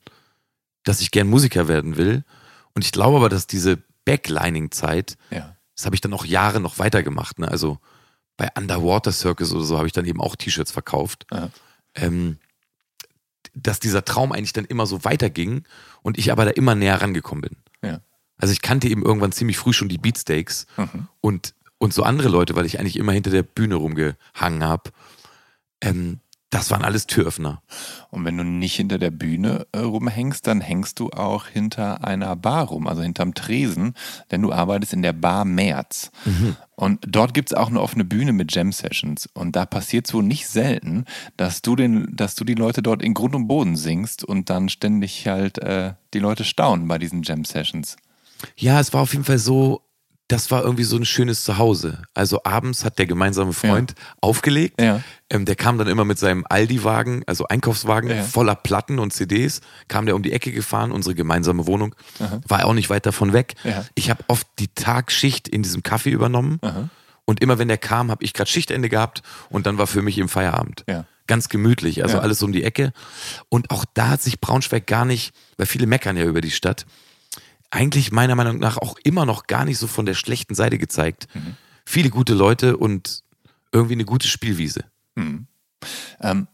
dass ich gern Musiker werden will. Und ich glaube aber, dass diese Backlining-Zeit, ja. das habe ich dann auch Jahre noch weitergemacht. Ne? Also bei Underwater Circus oder so habe ich dann eben auch T-Shirts verkauft. Ähm, dass dieser Traum eigentlich dann immer so weiterging und ich aber da immer näher rangekommen bin. Ja. Also ich kannte eben irgendwann ziemlich früh schon die Beatsteaks mhm. und, und so andere Leute, weil ich eigentlich immer hinter der Bühne rumgehangen habe. Ähm, das waren alles Türöffner. Und wenn du nicht hinter der Bühne äh, rumhängst, dann hängst du auch hinter einer Bar rum, also hinterm Tresen, denn du arbeitest in der Bar März. Mhm. Und dort gibt es auch eine offene Bühne mit Jam Sessions. Und da passiert so nicht selten, dass du, den, dass du die Leute dort in Grund und Boden singst und dann ständig halt äh, die Leute staunen bei diesen Jam Sessions. Ja, es war auf jeden Fall so, das war irgendwie so ein schönes Zuhause. Also abends hat der gemeinsame Freund ja. aufgelegt. Ja. Ähm, der kam dann immer mit seinem Aldi-Wagen, also Einkaufswagen ja. voller Platten und CDs, kam der um die Ecke gefahren, unsere gemeinsame Wohnung. Aha. War auch nicht weit davon weg. Ich habe oft die Tagschicht in diesem Kaffee übernommen. Aha. Und immer wenn der kam, habe ich gerade Schichtende gehabt und dann war für mich im Feierabend. Ganz gemütlich, also alles um die Ecke. Und auch da hat sich Braunschweig gar nicht, weil viele meckern ja über die Stadt, eigentlich meiner Meinung nach auch immer noch gar nicht so von der schlechten Seite gezeigt. Mhm. Viele gute Leute und irgendwie eine gute Spielwiese. Mhm. Ähm,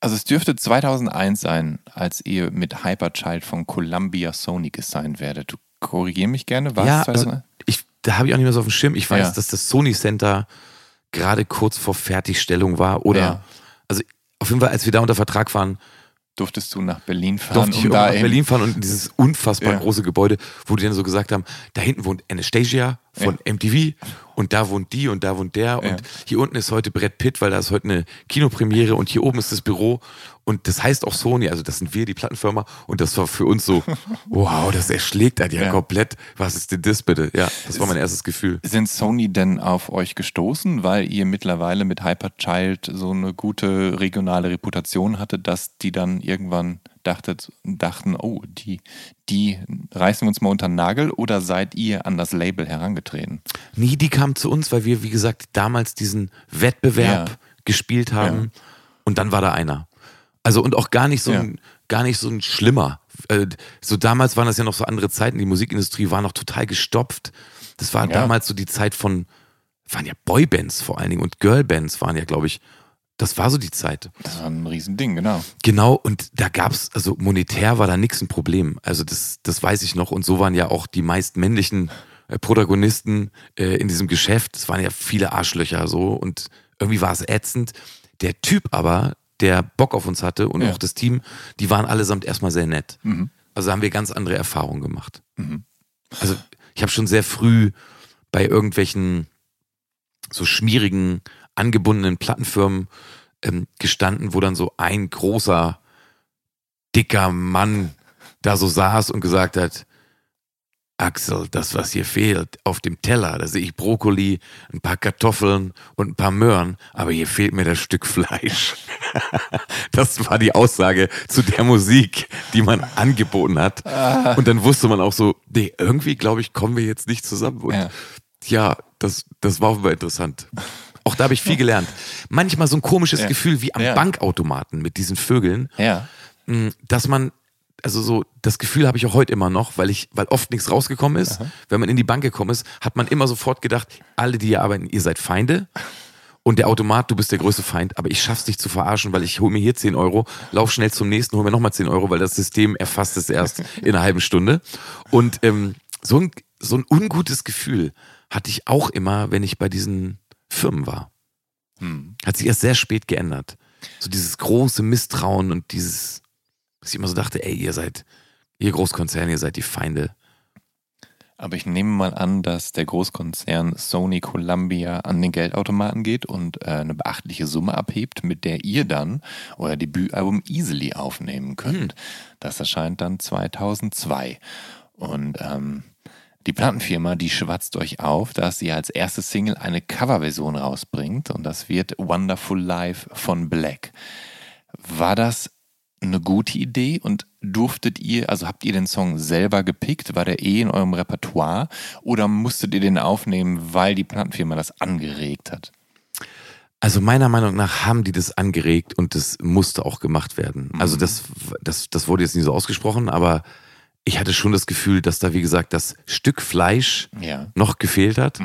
also es dürfte 2001 sein, als ihr mit Hyperchild von Columbia Sony gesigned werdet. Du korrigier mich gerne, was? Ja, also ich, da habe ich auch nicht mehr so auf dem Schirm. Ich weiß, ja. dass das Sony Center gerade kurz vor Fertigstellung war oder ja. also auf jeden Fall, als wir da unter Vertrag waren, durftest du nach Berlin fahren. Durfte ich um nach Berlin fahren und dieses unfassbar ja. große Gebäude, wo die dann so gesagt haben, da hinten wohnt Anastasia von ja. MTV und da wohnt die und da wohnt der und hier unten ist heute Brett Pitt, weil da ist heute eine Kinopremiere und hier oben ist das Büro und das heißt auch Sony, also das sind wir, die Plattenfirma und das war für uns so, wow, das erschlägt halt ja, ja komplett, was ist denn das bitte? Ja, das war mein erstes Gefühl. Sind Sony denn auf euch gestoßen, weil ihr mittlerweile mit Hyperchild so eine gute regionale Reputation hattet, dass die dann irgendwann dachtet, dachten, oh, die, die reißen wir uns mal unter den Nagel oder seid ihr an das Label herangetreten? Nee, die kam zu uns, weil wir, wie gesagt, damals diesen Wettbewerb ja. gespielt haben und dann war da einer. Also und auch gar nicht so ein, gar nicht so ein schlimmer. Äh, so damals waren das ja noch so andere Zeiten, die Musikindustrie war noch total gestopft. Das war damals so die Zeit von, waren ja Boybands vor allen Dingen und Girlbands waren ja, glaube ich, das war so die Zeit. Das war ein Riesending, genau. Genau, und da gab es, also monetär war da nichts ein Problem. Also das, das weiß ich noch. Und so waren ja auch die meist männlichen äh, Protagonisten äh, in diesem Geschäft. Es waren ja viele Arschlöcher so und irgendwie war es ätzend. Der Typ aber, der Bock auf uns hatte und ja. auch das Team, die waren allesamt erstmal sehr nett. Mhm. Also haben wir ganz andere Erfahrungen gemacht. Mhm. Also ich habe schon sehr früh bei irgendwelchen so schmierigen angebundenen Plattenfirmen ähm, gestanden, wo dann so ein großer, dicker Mann da so saß und gesagt hat, Axel, das, was hier fehlt, auf dem Teller, da sehe ich Brokkoli, ein paar Kartoffeln und ein paar Möhren, aber hier fehlt mir das Stück Fleisch. das war die Aussage zu der Musik, die man angeboten hat. Ah. Und dann wusste man auch so, nee, irgendwie, glaube ich, kommen wir jetzt nicht zusammen. Und Ja. ja, das, das war offenbar interessant. Auch da habe ich viel gelernt. Manchmal so ein komisches Ja. Gefühl wie am Ja. Bankautomaten mit diesen Vögeln Ja. mh, dass man, also so, das Gefühl habe ich auch heute immer noch, weil ich, weil oft nichts rausgekommen ist. Wenn man in die Bank gekommen ist, hat man immer sofort gedacht, alle, die hier arbeiten, ihr seid Feinde. Und der Automat, du bist der größte Feind, aber ich schaff's dich zu verarschen, weil ich hole mir hier 10 Euro, lauf schnell zum nächsten, hol mir nochmal 10 Euro, weil das System erfasst es erst in einer halben Stunde. Und ähm, so, ein, so ein ungutes Gefühl hatte ich auch immer, wenn ich bei diesen Firmen war. Hm. Hat sich erst sehr spät geändert. So dieses große Misstrauen und dieses, dass ich immer so dachte, ey, ihr seid, ihr Großkonzern, ihr seid die Feinde. Aber ich nehme mal an, dass der Großkonzern Sony Columbia an den Geldautomaten geht und äh, eine beachtliche Summe abhebt, mit der ihr dann euer Debütalbum Easily aufnehmen könnt. Das erscheint dann 2002. Und ähm, die Plattenfirma, die schwatzt euch auf, dass sie als erste Single eine Coverversion rausbringt und das wird Wonderful Life von Black. War das eine gute Idee und durftet ihr, also habt ihr den Song selber gepickt? War der eh in eurem Repertoire oder musstet ihr den aufnehmen, weil die Plattenfirma das angeregt hat? Also meiner Meinung nach haben die das angeregt und das musste auch gemacht werden. Also das, das, das wurde jetzt nie so ausgesprochen, aber ich hatte schon das Gefühl, dass da, wie gesagt, das Stück Fleisch Ja. noch gefehlt hat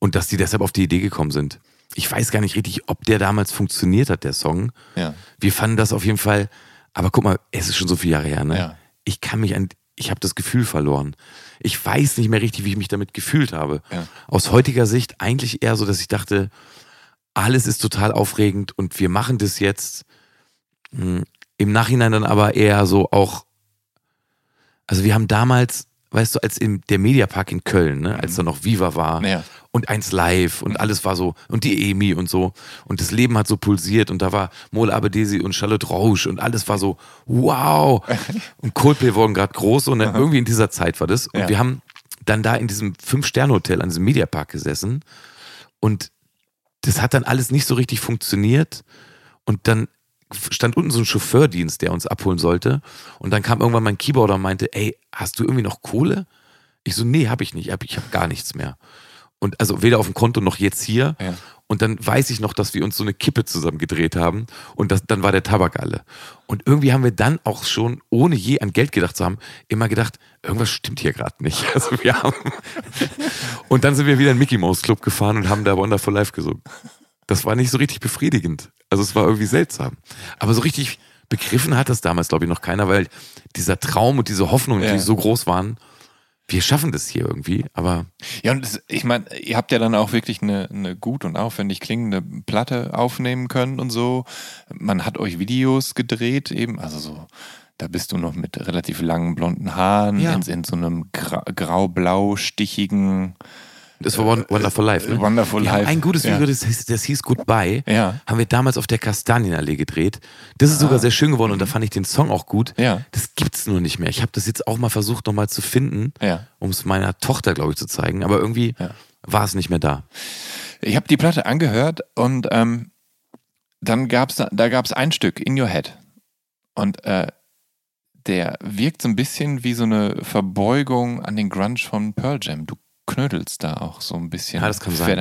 und dass die deshalb auf die Idee gekommen sind. Ich weiß gar nicht richtig, ob der damals funktioniert hat, der Song. Ja. Wir fanden das auf jeden Fall, aber guck mal, es ist schon so viele Jahre her, ne? Ja. Ich kann mich an, ich habe das Gefühl verloren. Ich weiß nicht mehr richtig, wie ich mich damit gefühlt habe. Ja. Aus heutiger Sicht eigentlich eher so, dass ich dachte, alles ist total aufregend und wir machen das jetzt. Hm, Im Nachhinein dann aber eher so auch, also wir haben damals, weißt du, als in der Mediapark in Köln, ne, als da noch Viva war Ja. Und eins live und alles war so und die Emi und so. Und das Leben hat so pulsiert und da war Mol Abedesi und Charlotte Rausch und alles war so wow. Und Coldplay wurden gerade groß und dann irgendwie in dieser Zeit war das. Und Ja. wir haben dann da in diesem Fünf-Sterne-Hotel an diesem Mediapark gesessen. Und das hat dann alles nicht so richtig funktioniert. Und dann stand unten so ein Chauffeurdienst, der uns abholen sollte. Und dann kam irgendwann mein Keyboarder und meinte, ey, hast du irgendwie noch Kohle? Ich so, nee, hab ich nicht, ich hab gar nichts mehr. Und also weder auf dem Konto noch jetzt hier. Ja. Und dann weiß ich noch, dass wir uns so eine Kippe zusammen gedreht haben und das, dann war der Tabak alle. Und irgendwie haben wir dann auch schon, ohne je an Geld gedacht zu haben, immer gedacht, irgendwas stimmt hier gerade nicht. Also wir haben und dann sind wir wieder in den Mickey Mouse Club gefahren und haben da Wonderful Life gesungen. Das war nicht so richtig befriedigend. Also es war irgendwie seltsam. Aber so richtig begriffen hat das damals, glaube ich, noch keiner, weil dieser Traum und diese Hoffnung, Ja. die so groß waren, wir schaffen das hier irgendwie, aber Ja, und das, ich meine, ihr habt ja dann auch wirklich eine, eine gut und aufwendig klingende Platte aufnehmen können und so. Man hat euch Videos gedreht eben, also so, da bist du noch mit relativ langen blonden Haaren Ja. in, in so einem gra grau-blau stichigen das war Won- Wonderful Life. Ne? Wonderful Life, ein gutes ja. Video, das, hieß- das hieß Goodbye, Ja. haben wir damals auf der Kastanienallee gedreht. Das ist sogar sehr schön geworden und da fand ich den Song auch gut. Ja. Das gibt's nur nicht mehr. Ich habe das jetzt auch mal versucht nochmal zu finden, Ja. um es meiner Tochter, glaube ich, zu zeigen, aber irgendwie Ja. war es nicht mehr da. Ich habe die Platte angehört und ähm, dann gab's da, da gab's ein Stück, In Your Head. Und äh, der wirkt so ein bisschen wie so eine Verbeugung an den Grunge von Pearl Jam. Du knödelst da auch so ein bisschen Ja, das kann sein.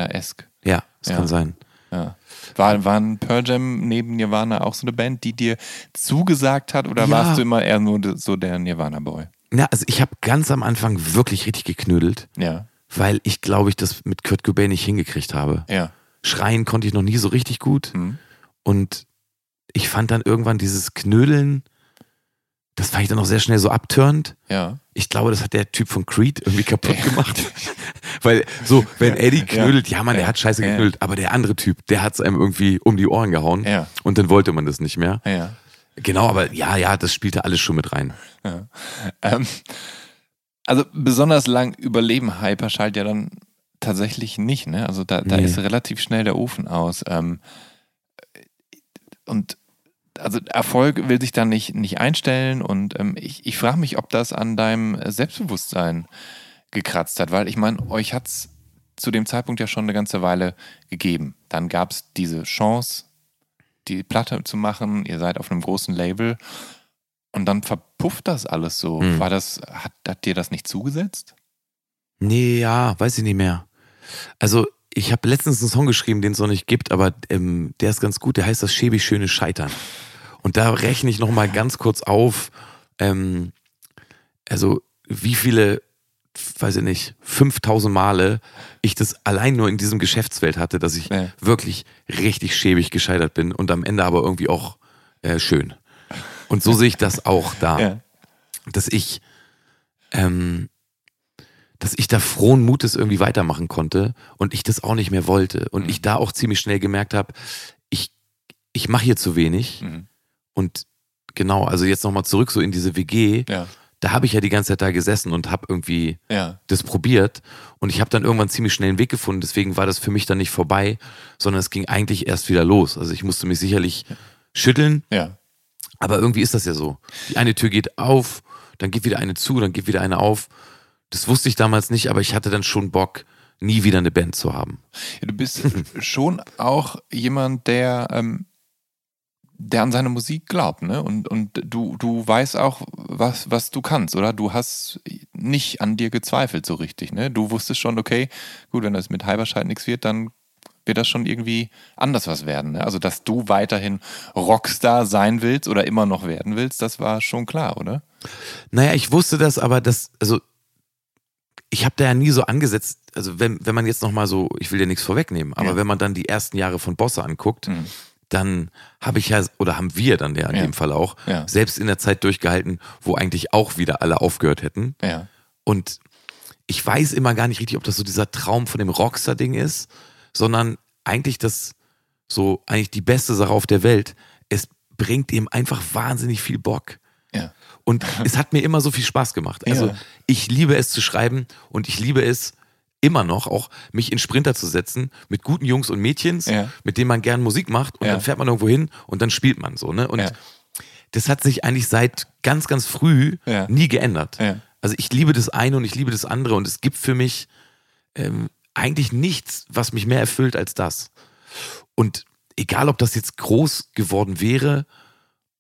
Ja, das Ja. kann sein. Ja. War, waren Pearl Jam neben Nirvana auch so eine Band, die dir zugesagt hat oder Ja. warst du immer eher nur so der Nirvana-Boy? Ja, also ich habe ganz am Anfang wirklich richtig geknödelt, Ja, weil ich glaube ich das mit Kurt Cobain nicht hingekriegt habe. ja. Schreien konnte ich noch nie so richtig gut Hm. und ich fand dann irgendwann dieses Knödeln, das fand ich dann auch sehr schnell so abturnt. Ja. Ich glaube, das hat der Typ von Creed irgendwie kaputt gemacht. Weil so, wenn Eddie knödelt, ja, Mann, der hat scheiße geknödelt, aber der andere Typ, der hat es einem irgendwie um die Ohren gehauen Ja. und dann wollte man das nicht mehr. Ja. Genau, aber ja, ja, das spielte alles schon mit rein. Ja. Ähm, also besonders lang überleben Hyperschall ja dann tatsächlich nicht, ne? Also da, da Nee. ist relativ schnell der Ofen aus. Ähm, und also Erfolg will sich dann nicht, nicht einstellen und ähm, ich, ich frage mich, ob das an deinem Selbstbewusstsein gekratzt hat? Weil ich meine, euch hat es zu dem Zeitpunkt ja schon eine ganze Weile gegeben. Dann gab es diese Chance, die Platte zu machen. Ihr seid auf einem großen Label. Und dann verpufft das alles so. Hm. War das, hat, hat dir das nicht zugesetzt? Nee, ja, weiß ich nicht mehr. Also, ich habe letztens einen Song geschrieben, den es noch nicht gibt, aber ähm, der ist ganz gut. Der heißt das schäbig schöne Scheitern. Und da rechne ich nochmal ganz kurz auf, ähm, also wie viele, weiß ich nicht, 5000 Male ich das allein nur in diesem Geschäftsfeld hatte, dass ich Ja. wirklich richtig schäbig gescheitert bin und am Ende aber irgendwie auch äh, schön. Und so sehe ich das auch da Ja. dass ich, ähm, dass ich da frohen Mutes irgendwie weitermachen konnte und ich das auch nicht mehr wollte. Und ich da auch ziemlich schnell gemerkt habe, ich, ich mache hier zu wenig. Mhm. Und genau, also jetzt nochmal zurück so in diese WG, Ja. da habe ich ja die ganze Zeit da gesessen und habe irgendwie Ja. das probiert und ich habe dann irgendwann ziemlich schnell einen Weg gefunden, deswegen war das für mich dann nicht vorbei, sondern es ging eigentlich erst wieder los. Also ich musste mich sicherlich schütteln, Ja. aber irgendwie ist das ja so. Die eine Tür geht auf, dann geht wieder eine zu, dann geht wieder eine auf. Das wusste ich damals nicht, aber ich hatte dann schon Bock, nie wieder eine Band zu haben. Ja, Du bist schon auch jemand, der, ähm, der an seine Musik glaubt, ne? Und, und du, du weißt auch, was, was du kannst, oder? Du hast nicht an dir gezweifelt so richtig, ne? Du wusstest schon, okay, gut, wenn das mit Halberscheid nichts wird, dann wird das schon irgendwie anders was werden. Ne? Also, dass du weiterhin Rockstar sein willst oder immer noch werden willst, das war schon klar, oder? Naja, ich wusste das, aber das, also ich habe da ja nie so angesetzt, also wenn, wenn man jetzt nochmal so, ich will dir nichts vorwegnehmen, aber Ja. wenn man dann die ersten Jahre von Bosse anguckt, Mhm. dann habe ich ja, oder haben wir dann ja in Ja. dem Fall auch, Ja. selbst in der Zeit durchgehalten, wo eigentlich auch wieder alle aufgehört hätten. Und ich weiß immer gar nicht richtig, ob das so dieser Traum von dem Rockstar-Ding ist, sondern eigentlich das so, eigentlich die beste Sache auf der Welt. Es bringt ihm einfach wahnsinnig viel Bock. Und es hat mir immer so viel Spaß gemacht. Also Ja. ich liebe es zu schreiben und ich liebe es immer noch, auch mich in Sprinter zu setzen mit guten Jungs und Mädchens, Ja. mit denen man gern Musik macht und Ja. dann fährt man irgendwo hin und dann spielt man so. Ne? Und das hat sich eigentlich seit ganz, ganz früh nie geändert. Also ich liebe das eine und ich liebe das andere und es gibt für mich ähm, eigentlich nichts, was mich mehr erfüllt als das. Und egal, ob das jetzt groß geworden wäre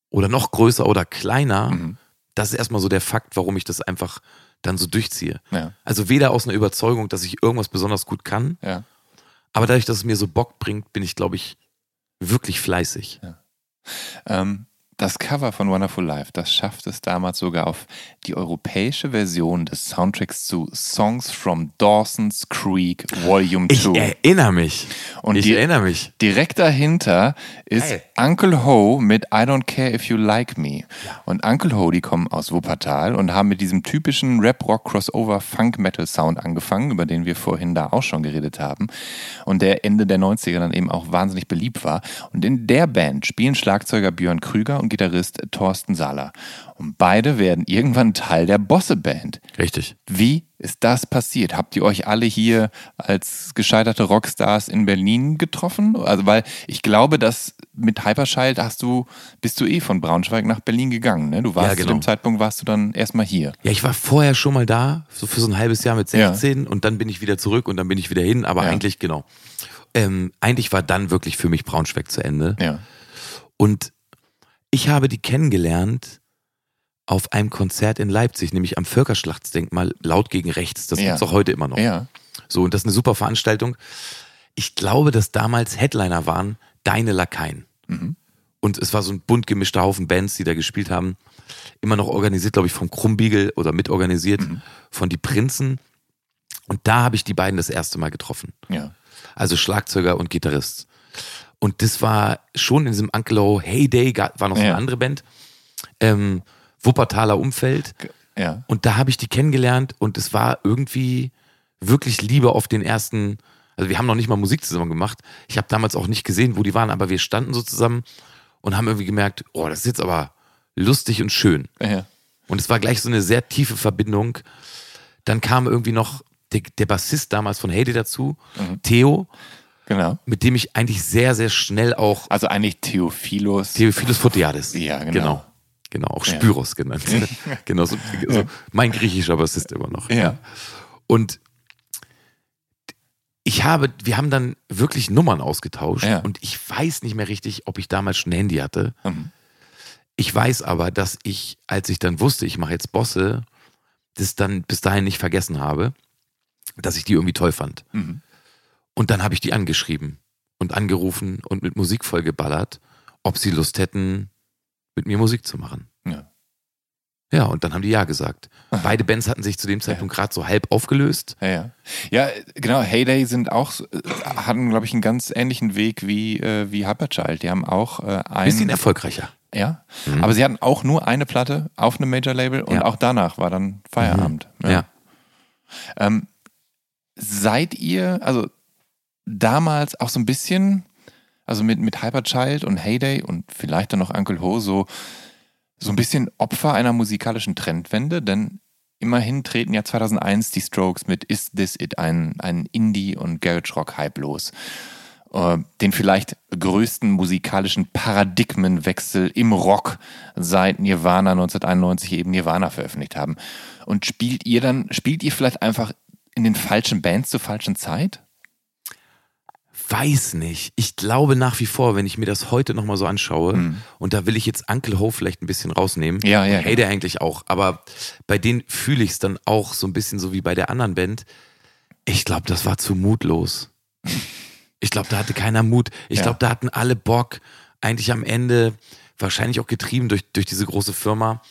oder noch größer oder kleiner, Mhm. Das ist erstmal so der Fakt, warum ich das einfach dann so durchziehe. Ja. Also weder aus einer Überzeugung, dass ich irgendwas besonders gut kann, Ja. aber dadurch, dass es mir so Bock bringt, bin ich, glaube ich, wirklich fleißig. Ähm, das Cover von Wonderful Life, das schafft es damals sogar auf die europäische Version des Soundtracks zu Songs from Dawson's Creek Volume Ich 2. erinnere mich. Und ich erinnere mich. Direkt dahinter ist Geil. Uncle Ho mit I Don't Care If You Like Me. Und Uncle Ho, die kommen aus Wuppertal und haben mit diesem typischen Rap-Rock-Crossover-Funk-Metal-Sound angefangen, über den wir vorhin da auch schon geredet haben. Und der Ende der 90er dann eben auch wahnsinnig beliebt war. Und in der Band spielen Schlagzeuger Björn Krüger und Gitarrist Thorsten Sahler. Und beide werden irgendwann Teil der Bosse-Band. Richtig. Wie ist das passiert? Habt ihr euch alle hier als gescheiterte Rockstars in Berlin getroffen? Also, weil ich glaube, dass mit Hyperchild hast du, bist du eh von Braunschweig nach Berlin gegangen, ne? Du warst Ja, zu genau. dem Zeitpunkt warst du dann erstmal hier. Ja, ich war vorher schon mal da, so für so ein halbes Jahr mit Ja. 16 und dann bin ich wieder zurück und dann bin ich wieder hin, aber Ja. eigentlich, genau. Ähm, eigentlich war dann wirklich für mich Braunschweig zu Ende. Ja. Und ich habe die kennengelernt auf einem Konzert in Leipzig, nämlich am Völkerschlachtsdenkmal laut gegen rechts. Das Ja. gibt's auch heute immer noch. Ja. So, und das ist eine super Veranstaltung. Ich glaube, dass damals Headliner waren Deine Lakaien. Mhm. Und es war so ein bunt gemischter Haufen Bands, die da gespielt haben. Immer noch organisiert, glaube ich, vom Krumbiegel oder mitorganisiert Mhm. von Die Prinzen. Und da habe ich die beiden das erste Mal getroffen. Ja. Also Schlagzeuger und Gitarrist. Und das war schon in diesem Uncle Heyday, war noch so eine Ja. andere Band. Ähm, Wuppertaler Umfeld. Ja. Und da habe ich die kennengelernt und es war irgendwie wirklich Liebe auf den ersten. Also wir haben noch nicht mal Musik zusammen gemacht. Ich habe damals auch nicht gesehen, wo die waren, aber wir standen so zusammen und haben irgendwie gemerkt, oh, das ist jetzt aber lustig und schön. Ja. Und es war gleich so eine sehr tiefe Verbindung. Dann kam irgendwie noch der, der Bassist damals von Heyday dazu, Mhm. Theo, Genau. mit dem ich eigentlich sehr, sehr schnell auch Also eigentlich Theophilos. Theophilus Photiades. Ja, genau. Genau, Genau, auch Ja. Spyros genannt. genau, so, so mein griechischer Bassist immer noch. Ja. Und ich habe, wir haben dann wirklich Nummern ausgetauscht Ja. und ich weiß nicht mehr richtig, ob ich damals schon ein Handy hatte. Mhm. Ich weiß aber, dass ich, als ich dann wusste, ich mache jetzt Bosse, das dann bis dahin nicht vergessen habe, dass ich die irgendwie toll fand. Mhm. Und dann habe ich die angeschrieben und angerufen und mit Musik vollgeballert, ob sie Lust hätten, mit mir Musik zu machen. Ja. Ja, und dann haben die ja gesagt. Beide Bands hatten sich zu dem Zeitpunkt gerade so halb aufgelöst. Ja, ja. Ja, genau. Heyday sind auch, hatten, glaube ich, einen ganz ähnlichen Weg wie, äh, wie Hyperchild. Die haben auch äh, ein. Bisschen erfolgreicher. Ja. Aber sie hatten auch nur eine Platte auf einem Major-Label und Ja. auch danach war dann Feierabend. Ja. Ähm, seid ihr, also damals auch so ein bisschen, also mit, mit Hyperchild und Heyday und vielleicht dann noch Uncle Ho, so, so ein bisschen Opfer einer musikalischen Trendwende? Denn immerhin treten ja 2001 die Strokes mit Is This It, ein, ein Indie- und Garage-Rock-Hype los. Äh, Den vielleicht größten musikalischen Paradigmenwechsel im Rock seit Nirvana 1991 eben Nirvana veröffentlicht haben. Und spielt ihr dann, spielt ihr vielleicht einfach in den falschen Bands zur falschen Zeit? Weiß nicht. Ich glaube nach wie vor, wenn ich mir das heute nochmal so anschaue, und da will ich jetzt Uncle Ho vielleicht ein bisschen rausnehmen. Ja, ja, Hey, der eigentlich auch. Aber bei denen fühle ich es dann auch so ein bisschen so wie bei der anderen Band. Ich glaube, das war zu mutlos. Ich glaube, da hatte keiner Mut. Ich Ja. glaube, da hatten alle Bock, eigentlich am Ende, wahrscheinlich auch getrieben durch, durch diese große Firma,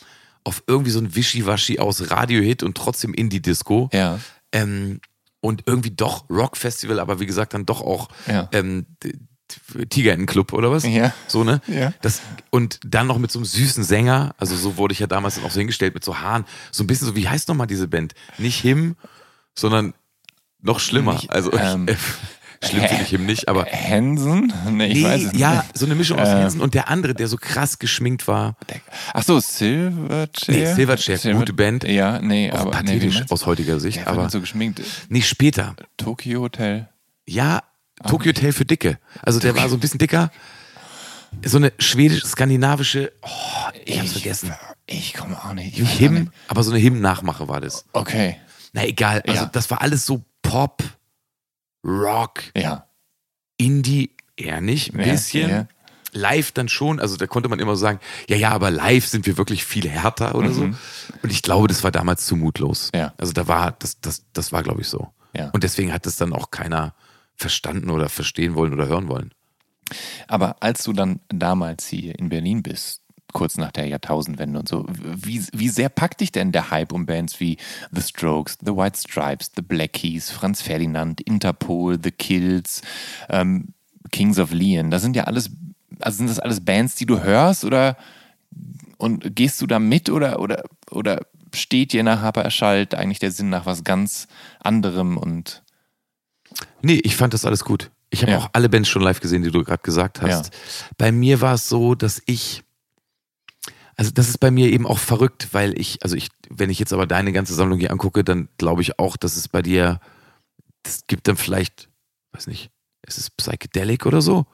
auf irgendwie so ein Wischiwaschi aus Radiohit und trotzdem Indie-Disco. Ja. Ähm, und irgendwie doch Rock-Festival, aber wie gesagt, dann doch auch Ja. ähm, d- d- Tigerentenclub oder was? Ja. So, ne? Ja. Das, und dann noch mit so einem süßen Sänger, also so wurde ich ja damals dann auch so hingestellt, mit so Haaren, so ein bisschen so, wie heißt nochmal diese Band? Nicht Him, sondern noch schlimmer. Nicht, also ähm, äh, schlimm finde ich Him nicht, aber Hansen? Nee, ich nee, weiß es ja, nicht. so eine Mischung aus Äh. Hansen und der andere, der so krass geschminkt war. Ach so, Silverchair? Nee, Silverchair, gute Band. Ja, nee, Auch aber nee, pathetisch meinst- aus heutiger Sicht, Der aber nicht so geschminkt. nicht später. Tokyo Hotel. Ja, Tokyo Hotel für Dicke. Also der war so ein bisschen dicker. So eine schwedisch-skandinavische, oh, ich hab's vergessen. Ich komme auch nicht. Ich Him, aber so eine Him-Nachmache war das. Okay. Na egal, also Ja. das war alles so Pop, Rock, Ja. Indie eher nicht, ein Ja, bisschen. ja. Live dann schon, also da konnte man immer so sagen, ja, ja, aber live sind wir wirklich viel härter oder so. Und ich glaube, das war damals zu mutlos. Mhm. Ja. Also da war, das, das, das war, glaube ich, so. Ja. Und deswegen hat das dann auch keiner verstanden oder verstehen wollen oder hören wollen. Aber als du dann damals hier in Berlin bist, kurz nach der Jahrtausendwende und so, wie, wie sehr packt dich denn der Hype um Bands wie The Strokes, The White Stripes, The Black Keys, Franz Ferdinand, Interpol, The Kills, ähm, Kings of Leon? Das sind ja alles, also sind das alles Bands, die du hörst oder und gehst du da mit oder, oder, oder steht dir nach Harper Erschallt eigentlich der Sinn nach was ganz anderem und Nee, ich fand das alles gut. Ich habe Ja. auch alle Bands schon live gesehen, die du gerade gesagt hast. Ja. Bei mir war es so, dass ich, also das ist bei mir eben auch verrückt, weil ich, also ich, wenn ich jetzt aber deine ganze Sammlung hier angucke, dann glaube ich auch, dass es bei dir, das gibt dann vielleicht, weiß nicht, ist es Psychedelic oder so?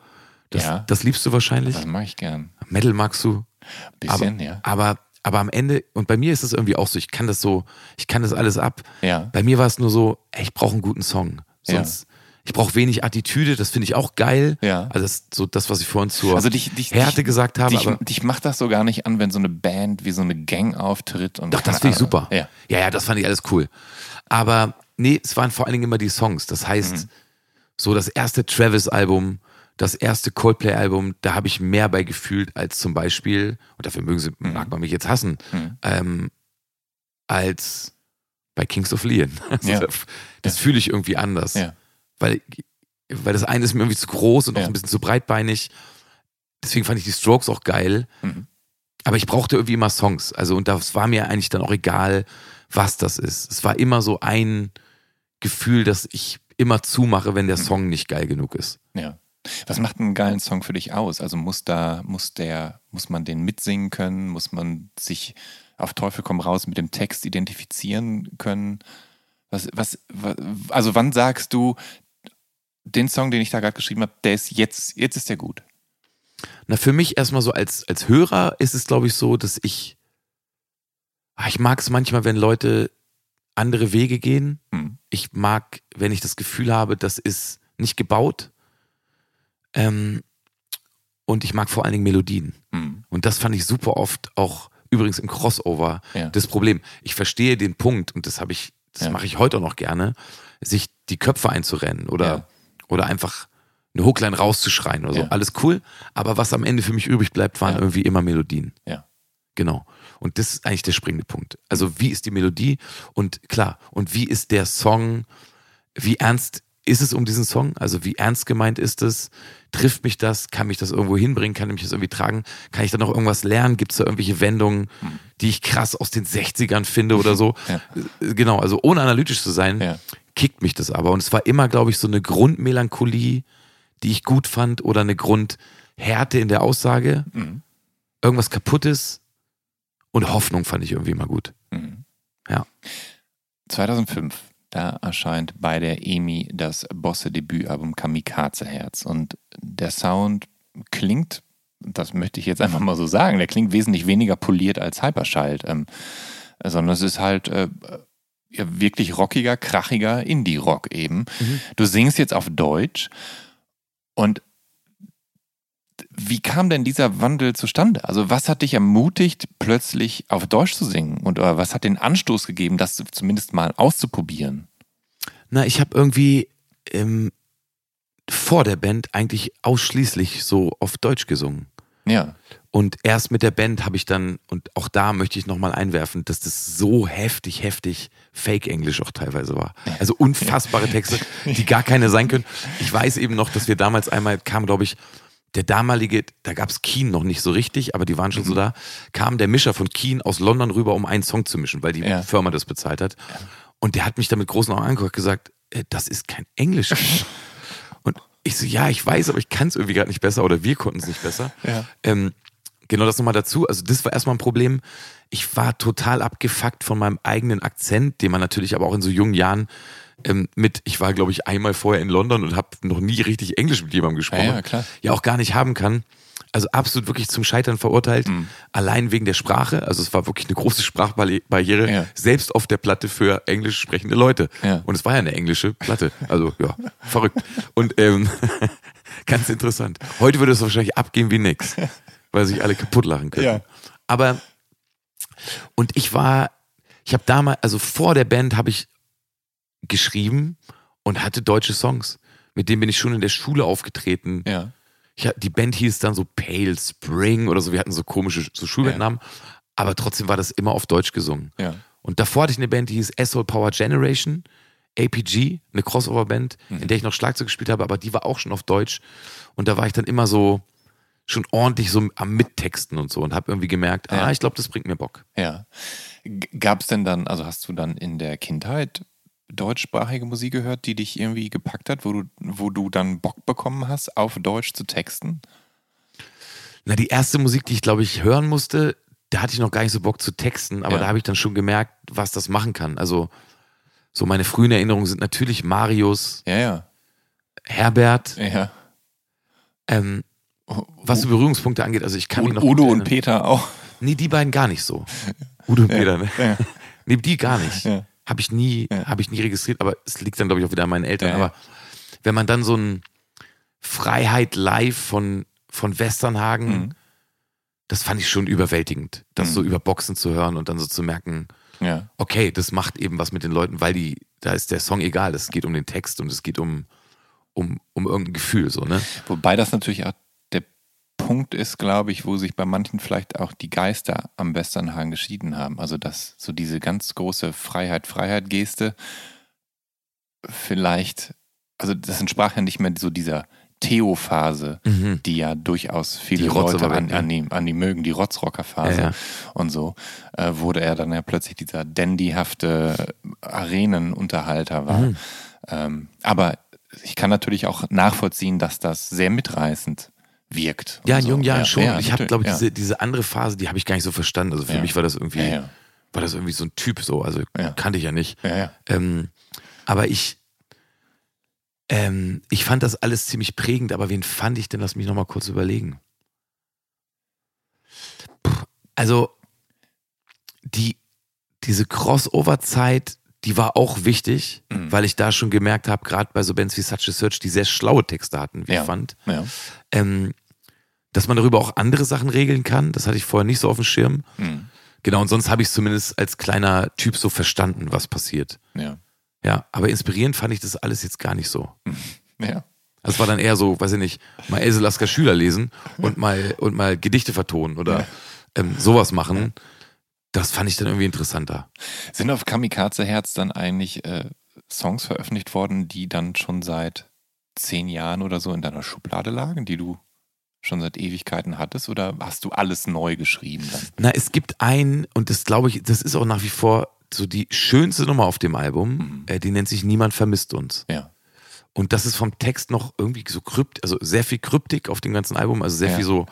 Das, Ja. das liebst du wahrscheinlich. das mache ich gern. Metal magst du. Bisschen, aber, ja. aber, aber am Ende, und bei mir ist es irgendwie auch so, ich kann das so, ich kann das alles ab. Ja. Bei mir war es nur so, ey, ich brauche einen guten Song. Sonst, ich brauche wenig Attitüde, das finde ich auch geil. Ja. Also das, so das, was ich vorhin zur Also dich, dich, Härte dich, gesagt habe. Dich, aber dich macht das so gar nicht an, wenn so eine Band wie so eine Gang auftritt. Und doch, das finde ich super. Ja. ja, ja, das fand ich alles cool. Aber nee, es waren vor allen Dingen immer die Songs. Das heißt, Mhm. so das erste Travis-Album, das erste Coldplay-Album, da habe ich mehr bei gefühlt als zum Beispiel, und dafür mögen sie, Mhm. mag man mich jetzt hassen, ähm, als bei Kings of Leon. Also Ja. Das, das fühle ich irgendwie anders. Ja. Weil, weil das eine ist mir irgendwie zu groß und auch Ja. ein bisschen zu breitbeinig. Deswegen fand ich die Strokes auch geil. Mhm. Aber ich brauchte irgendwie immer Songs. Also, und das war mir eigentlich dann auch egal, was das ist. Es war immer so ein Gefühl, dass ich immer zumache, wenn der Mhm. Song nicht geil genug ist. ja. Was macht einen geilen Song für dich aus? Also muss da, muss der, muss man den mitsingen können? Muss man sich auf Teufel komm raus mit dem Text identifizieren können? Was, was, was also wann sagst du, den Song, den ich da gerade geschrieben habe, der ist jetzt, jetzt ist der gut? Na, für mich erstmal so als, als Hörer ist es, glaube ich, so, dass ich, ah, ich mag es manchmal, wenn Leute andere Wege gehen. Hm. Ich mag, wenn ich das Gefühl habe, das ist nicht gebaut. Ähm, und ich mag vor allen Dingen Melodien. Hm. Und das fand ich super oft auch übrigens im Crossover Ja. das Problem. Ich verstehe den Punkt und das habe ich, das Ja. mache ich heute auch noch gerne, sich die Köpfe einzurennen oder, Ja. Oder einfach eine Hookline rauszuschreien oder so. Ja. Alles cool. Aber was am Ende für mich übrig bleibt, waren Ja. irgendwie immer Melodien. Ja. Genau. Und das ist eigentlich der springende Punkt. Also wie ist die Melodie und klar, und wie ist der Song, wie ernst ist es um diesen Song? Also wie ernst gemeint ist es? Trifft mich das? Kann mich das irgendwo hinbringen? Kann mich das irgendwie tragen? Kann ich da noch irgendwas lernen? Gibt es da irgendwelche Wendungen, die ich krass aus den 60ern finde oder so? Ja. Äh, Genau, also ohne analytisch zu sein, Ja. Kickt mich das aber. Und es war immer, glaube ich, so eine Grundmelancholie, die ich gut fand oder eine Grundhärte in der Aussage. Mhm. Irgendwas kaputtes und Hoffnung fand ich irgendwie immer gut. Mhm. Ja. 2005, da erscheint bei der EMI das Bosse-Debütalbum Kamikaze Herz. Und der Sound klingt, das möchte ich jetzt einfach mal so sagen, der klingt wesentlich weniger poliert als Hyperschalt. Ähm, sondern es ist halt äh, ja, wirklich rockiger, krachiger Indie-Rock eben. Du singst jetzt auf Deutsch und wie kam denn dieser Wandel zustande? Also was hat dich ermutigt, plötzlich auf Deutsch zu singen? Und oder was hat den Anstoß gegeben, das zumindest mal auszuprobieren? Na, ich habe irgendwie ähm, vor der Band eigentlich ausschließlich so auf Deutsch gesungen. Ja. Und erst mit der Band habe ich dann, und auch da möchte ich nochmal einwerfen, dass das so heftig, heftig Fake-Englisch auch teilweise war. Also unfassbare Texte, die gar keine sein können. Ich weiß eben noch, dass wir damals einmal kam, glaube ich, der damalige, da gab's Keen noch nicht so richtig, aber die waren schon so da, kam der Mischer von Keen aus London rüber, um einen Song zu mischen, weil die Ja. Firma das bezahlt hat. Und der hat mich da mit großen Augen angeguckt und gesagt, äh, das ist kein Englisch. und ich so, ja, ich weiß, aber ich kann es irgendwie gerade nicht besser oder wir konnten es nicht besser. Ja. Ähm, genau das nochmal dazu. Also das war erstmal ein Problem. Ich war total abgefuckt von meinem eigenen Akzent, den man natürlich aber auch in so jungen Jahren ähm, mit, ich war glaube ich einmal vorher in London und habe noch nie richtig Englisch mit jemandem gesprochen. Ja, ja, klar. Ja, auch gar nicht haben kann. Also absolut wirklich zum Scheitern verurteilt, Mhm. allein wegen der Sprache. Also es war wirklich eine große Sprachbarriere, Ja. selbst auf der Platte für englisch sprechende Leute. Ja. Und es war ja eine englische Platte. Also ja, verrückt. Und ähm, ganz interessant. Heute würde es wahrscheinlich abgehen wie nix, weil sich alle kaputt lachen können. Ja. Aber und ich war, ich habe damals, also vor der Band habe ich geschrieben und hatte deutsche Songs. Mit denen bin ich schon in der Schule aufgetreten. Ja. Ich, die Band hieß dann so Pale Spring oder so. Wir hatten so komische so Schulbandnamen. Aber trotzdem war das immer auf Deutsch gesungen. Ja. Und davor hatte ich eine Band, die hieß Asshole Power Generation, APG, eine Crossover-Band, in der ich noch Schlagzeug gespielt habe, aber die war auch schon auf Deutsch. Und da war ich dann immer so schon ordentlich so am Mittexten und so und habe irgendwie gemerkt, Ja. ah, ich glaube, das bringt mir Bock. Ja. Gab es denn dann, also hast du dann in der Kindheit deutschsprachige Musik gehört, die dich irgendwie gepackt hat, wo du, wo du dann Bock bekommen hast, auf Deutsch zu texten? Na, die erste Musik, die ich glaube ich hören musste, da hatte ich noch gar nicht so Bock zu texten, aber Ja. da habe ich dann schon gemerkt, was das machen kann. Also so meine frühen Erinnerungen sind natürlich Marius, Ja, ja. Herbert, Ja. ähm, was so Berührungspunkte angeht. Also ich kann Und noch Udo und. Peter auch. Nee, die beiden gar nicht so. Udo und Peter, ne? Ja. Nee, die gar nicht. Ja. Habe ich nie, Ja. habe ich nie registriert, aber es liegt dann, glaube ich, auch wieder an meinen Eltern. Ja, ja. Aber wenn man dann so ein Freiheit live von, von Westernhagen, Mhm. das fand ich schon überwältigend, das Mhm. so über Boxen zu hören und dann so zu merken, Ja. okay, das macht eben was mit den Leuten, weil die, da ist der Song egal, es geht um den Text und es geht um, um, um irgendein Gefühl, so, ne? Wobei das natürlich auch Punkt ist, glaube ich, wo sich bei manchen vielleicht auch die Geister am Westernhagen geschieden haben. Also dass so diese ganz große Freiheit-Freiheit-Geste vielleicht, also das entsprach ja nicht mehr so dieser Theo-Phase, Mhm. die ja durchaus viele Die Leute an, Rotzrocker, an, die, an die mögen, die Rotzrocker-Phase Ja, ja. und so, äh, wurde er dann ja plötzlich dieser dandyhafte Arenenunterhalter war. Mhm. Ähm, aber ich kann natürlich auch nachvollziehen, dass das sehr mitreißend wirkt. Ja, in so. jungen Jahren schon. ja, ich habe, glaube ich, ja. diese, diese andere Phase, die habe ich gar nicht so verstanden. Also für Ja. mich war das irgendwie, Ja, ja. war das irgendwie so ein Typ so. Also Ja. kannte ich ja nicht. Ja, ja. Ähm, aber ich, ähm, ich fand das alles ziemlich prägend, aber wen fand ich denn? Lass mich nochmal kurz überlegen. Puh, Also, die, diese Crossover-Zeit, die war auch wichtig, Mhm. weil ich da schon gemerkt habe, gerade bei so Bands wie Such a Search, die sehr schlaue Texte hatten, wie Ja. ich fand, Ja. ähm, dass man darüber auch andere Sachen regeln kann. Das hatte ich vorher nicht so auf dem Schirm. Mhm. Genau, und sonst habe ich es zumindest als kleiner Typ so verstanden, was passiert. Ja. Ja, aber inspirierend fand ich das alles jetzt gar nicht so. Ja. Das war dann eher so, weiß ich nicht, mal Else Lasker Schüler lesen und mal, und mal Gedichte vertonen oder ähm, sowas machen. Das fand ich dann irgendwie interessanter. Sind auf Kamikaze Herz dann eigentlich äh, Songs veröffentlicht worden, die dann schon seit zehn Jahren oder so in deiner Schublade lagen, die du schon seit Ewigkeiten hattest? Oder hast du alles neu geschrieben dann? Na, es gibt ein, und das glaube ich, das ist auch nach wie vor so die schönste Nummer auf dem Album, Mhm. äh, die nennt sich Niemand vermisst uns. Ja. Und das ist vom Text noch irgendwie so krypt, also sehr viel Kryptik auf dem ganzen Album, also sehr Ja. viel so,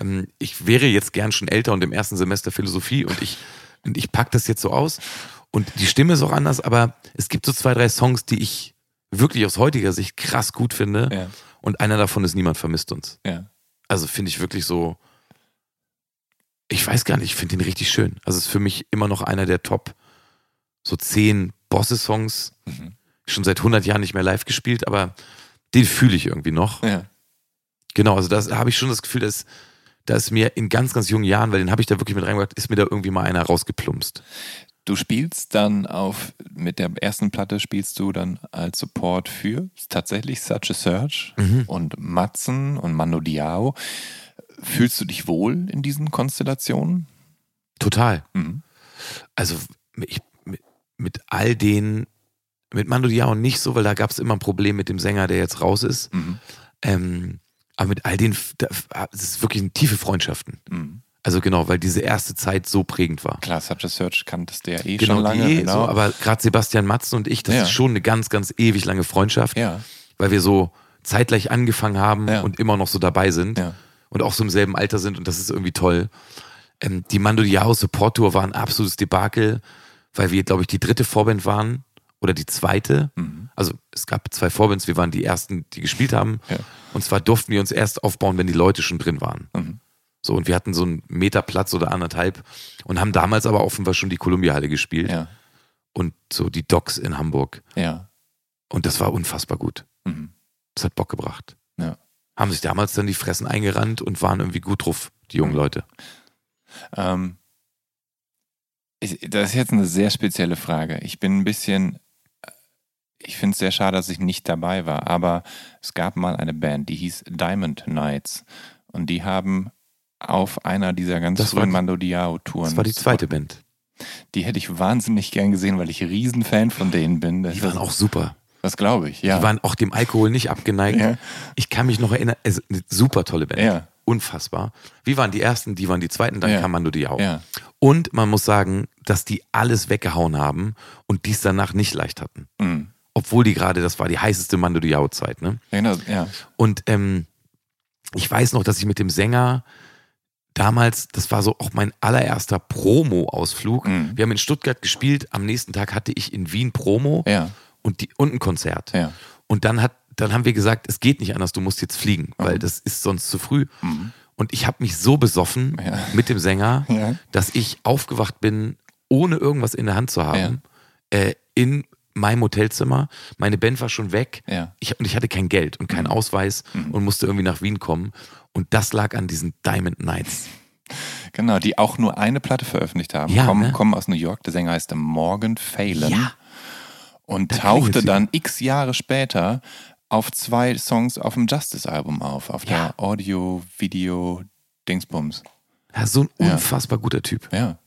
ähm, ich wäre jetzt gern schon älter und im ersten Semester Philosophie und ich, und ich pack das jetzt so aus. Und die Stimme ist auch anders, aber es gibt so zwei, drei Songs, die ich wirklich aus heutiger Sicht krass gut finde. Ja. Und einer davon ist Niemand vermisst uns. Ja. Also finde ich wirklich so, ich weiß gar nicht, ich finde den richtig schön. Also ist für mich immer noch einer der Top so zehn Bosse-Songs. Mhm. Schon seit 100 Jahren nicht mehr live gespielt, aber den fühle ich irgendwie noch. Ja. Genau, also da habe ich schon das Gefühl, dass da ist mir in ganz, ganz jungen Jahren, weil den habe ich da wirklich mit reingebracht, ist mir da irgendwie mal einer rausgeplumpst. Du spielst dann auf, mit der ersten Platte spielst du dann als Support für tatsächlich Such a Search Mhm. und Matzen und Mando Diao. Fühlst du dich wohl in diesen Konstellationen? Total. Mhm. Also ich, mit, mit all den, mit Mando Diao nicht so, weil da gab es immer ein Problem mit dem Sänger, der jetzt raus ist. Mhm. Ähm, aber mit all den, da- es ist wirklich tiefe Freundschaften. Mhm. Also genau, weil diese erste Zeit so prägend war. Klar, a Search kanntest du ja eh Genau, schon lange. die, genau. so, aber gerade Sebastian Matzen und ich, das Ja. ist schon eine ganz, ganz ewig lange Freundschaft, ja, weil wir so zeitgleich angefangen haben Ja. und immer noch so dabei sind ja. und auch so im selben Alter sind und das ist irgendwie toll. Ähm, die Mando Diao Support Tour war ein absolutes Debakel, weil wir, glaube ich, die dritte Vorband waren oder die zweite. Mhm. Also es gab zwei Vorbands, wir waren die ersten, die gespielt haben. Ja. Und zwar durften wir uns erst aufbauen, wenn die Leute schon drin waren. Mhm. So, und wir hatten so einen Meter Platz oder anderthalb und haben damals aber offenbar schon die Columbia-Halle gespielt Ja, und so die Docks in Hamburg. ja. Und das war unfassbar gut. Mhm. Das hat Bock gebracht. Ja. Haben sich damals dann die Fressen eingerannt und waren irgendwie gut drauf, die jungen. Leute. Ähm, ich, das ist jetzt eine sehr spezielle Frage. Ich bin ein bisschen, ich finde es sehr schade, dass ich nicht dabei war, aber es gab mal eine Band, die hieß Diamond Knights und die haben auf einer dieser ganz Das frühen Mando Diao Touren. Das war die zweite Band. Die hätte ich wahnsinnig gern gesehen, weil ich Riesenfan von denen bin. Das, Die waren auch super. das glaube ich, ja. Die waren auch dem Alkohol nicht abgeneigt. Ja. Ich kann mich noch erinnern, also eine super tolle Band. Ja. Unfassbar. Wie waren die ersten, die waren die zweiten, dann Ja. kam Mando Diao. ja. Und man muss sagen, dass die alles weggehauen haben und dies danach nicht leicht hatten. Mhm. Obwohl die gerade, das war die heißeste Mando Diao-Zeit. Ne? Genau, ja. Und ähm, ich weiß noch, dass ich mit dem Sänger damals, das war so auch mein allererster Promo-Ausflug. Mhm. Wir haben in Stuttgart gespielt, am nächsten Tag hatte ich in Wien Promo Ja. und, die, und ein Konzert. Ja. Und dann, hat, dann haben wir gesagt, es geht nicht anders, du musst jetzt fliegen, weil das ist sonst zu früh. Mhm. Und ich habe mich so besoffen Ja. mit dem Sänger, dass ich aufgewacht bin, ohne irgendwas in der Hand zu haben, äh, in meinem Hotelzimmer. Meine Band war schon weg. Ja. Ich, und ich hatte kein Geld und keinen Ausweis und musste irgendwie nach Wien kommen. Und das lag an diesen Diamond Nights. Genau, die auch nur eine Platte veröffentlicht haben. Ja, kommen, ne? kommen aus New York. Der Sänger heißt Morgan Phelan. Ja. Und Da tauchte dann x Jahre später auf zwei Songs auf dem Justice-Album auf. Auf Ja. der Audio-Video-Dingsbums. Ja, so ein unfassbar guter Typ. Ja,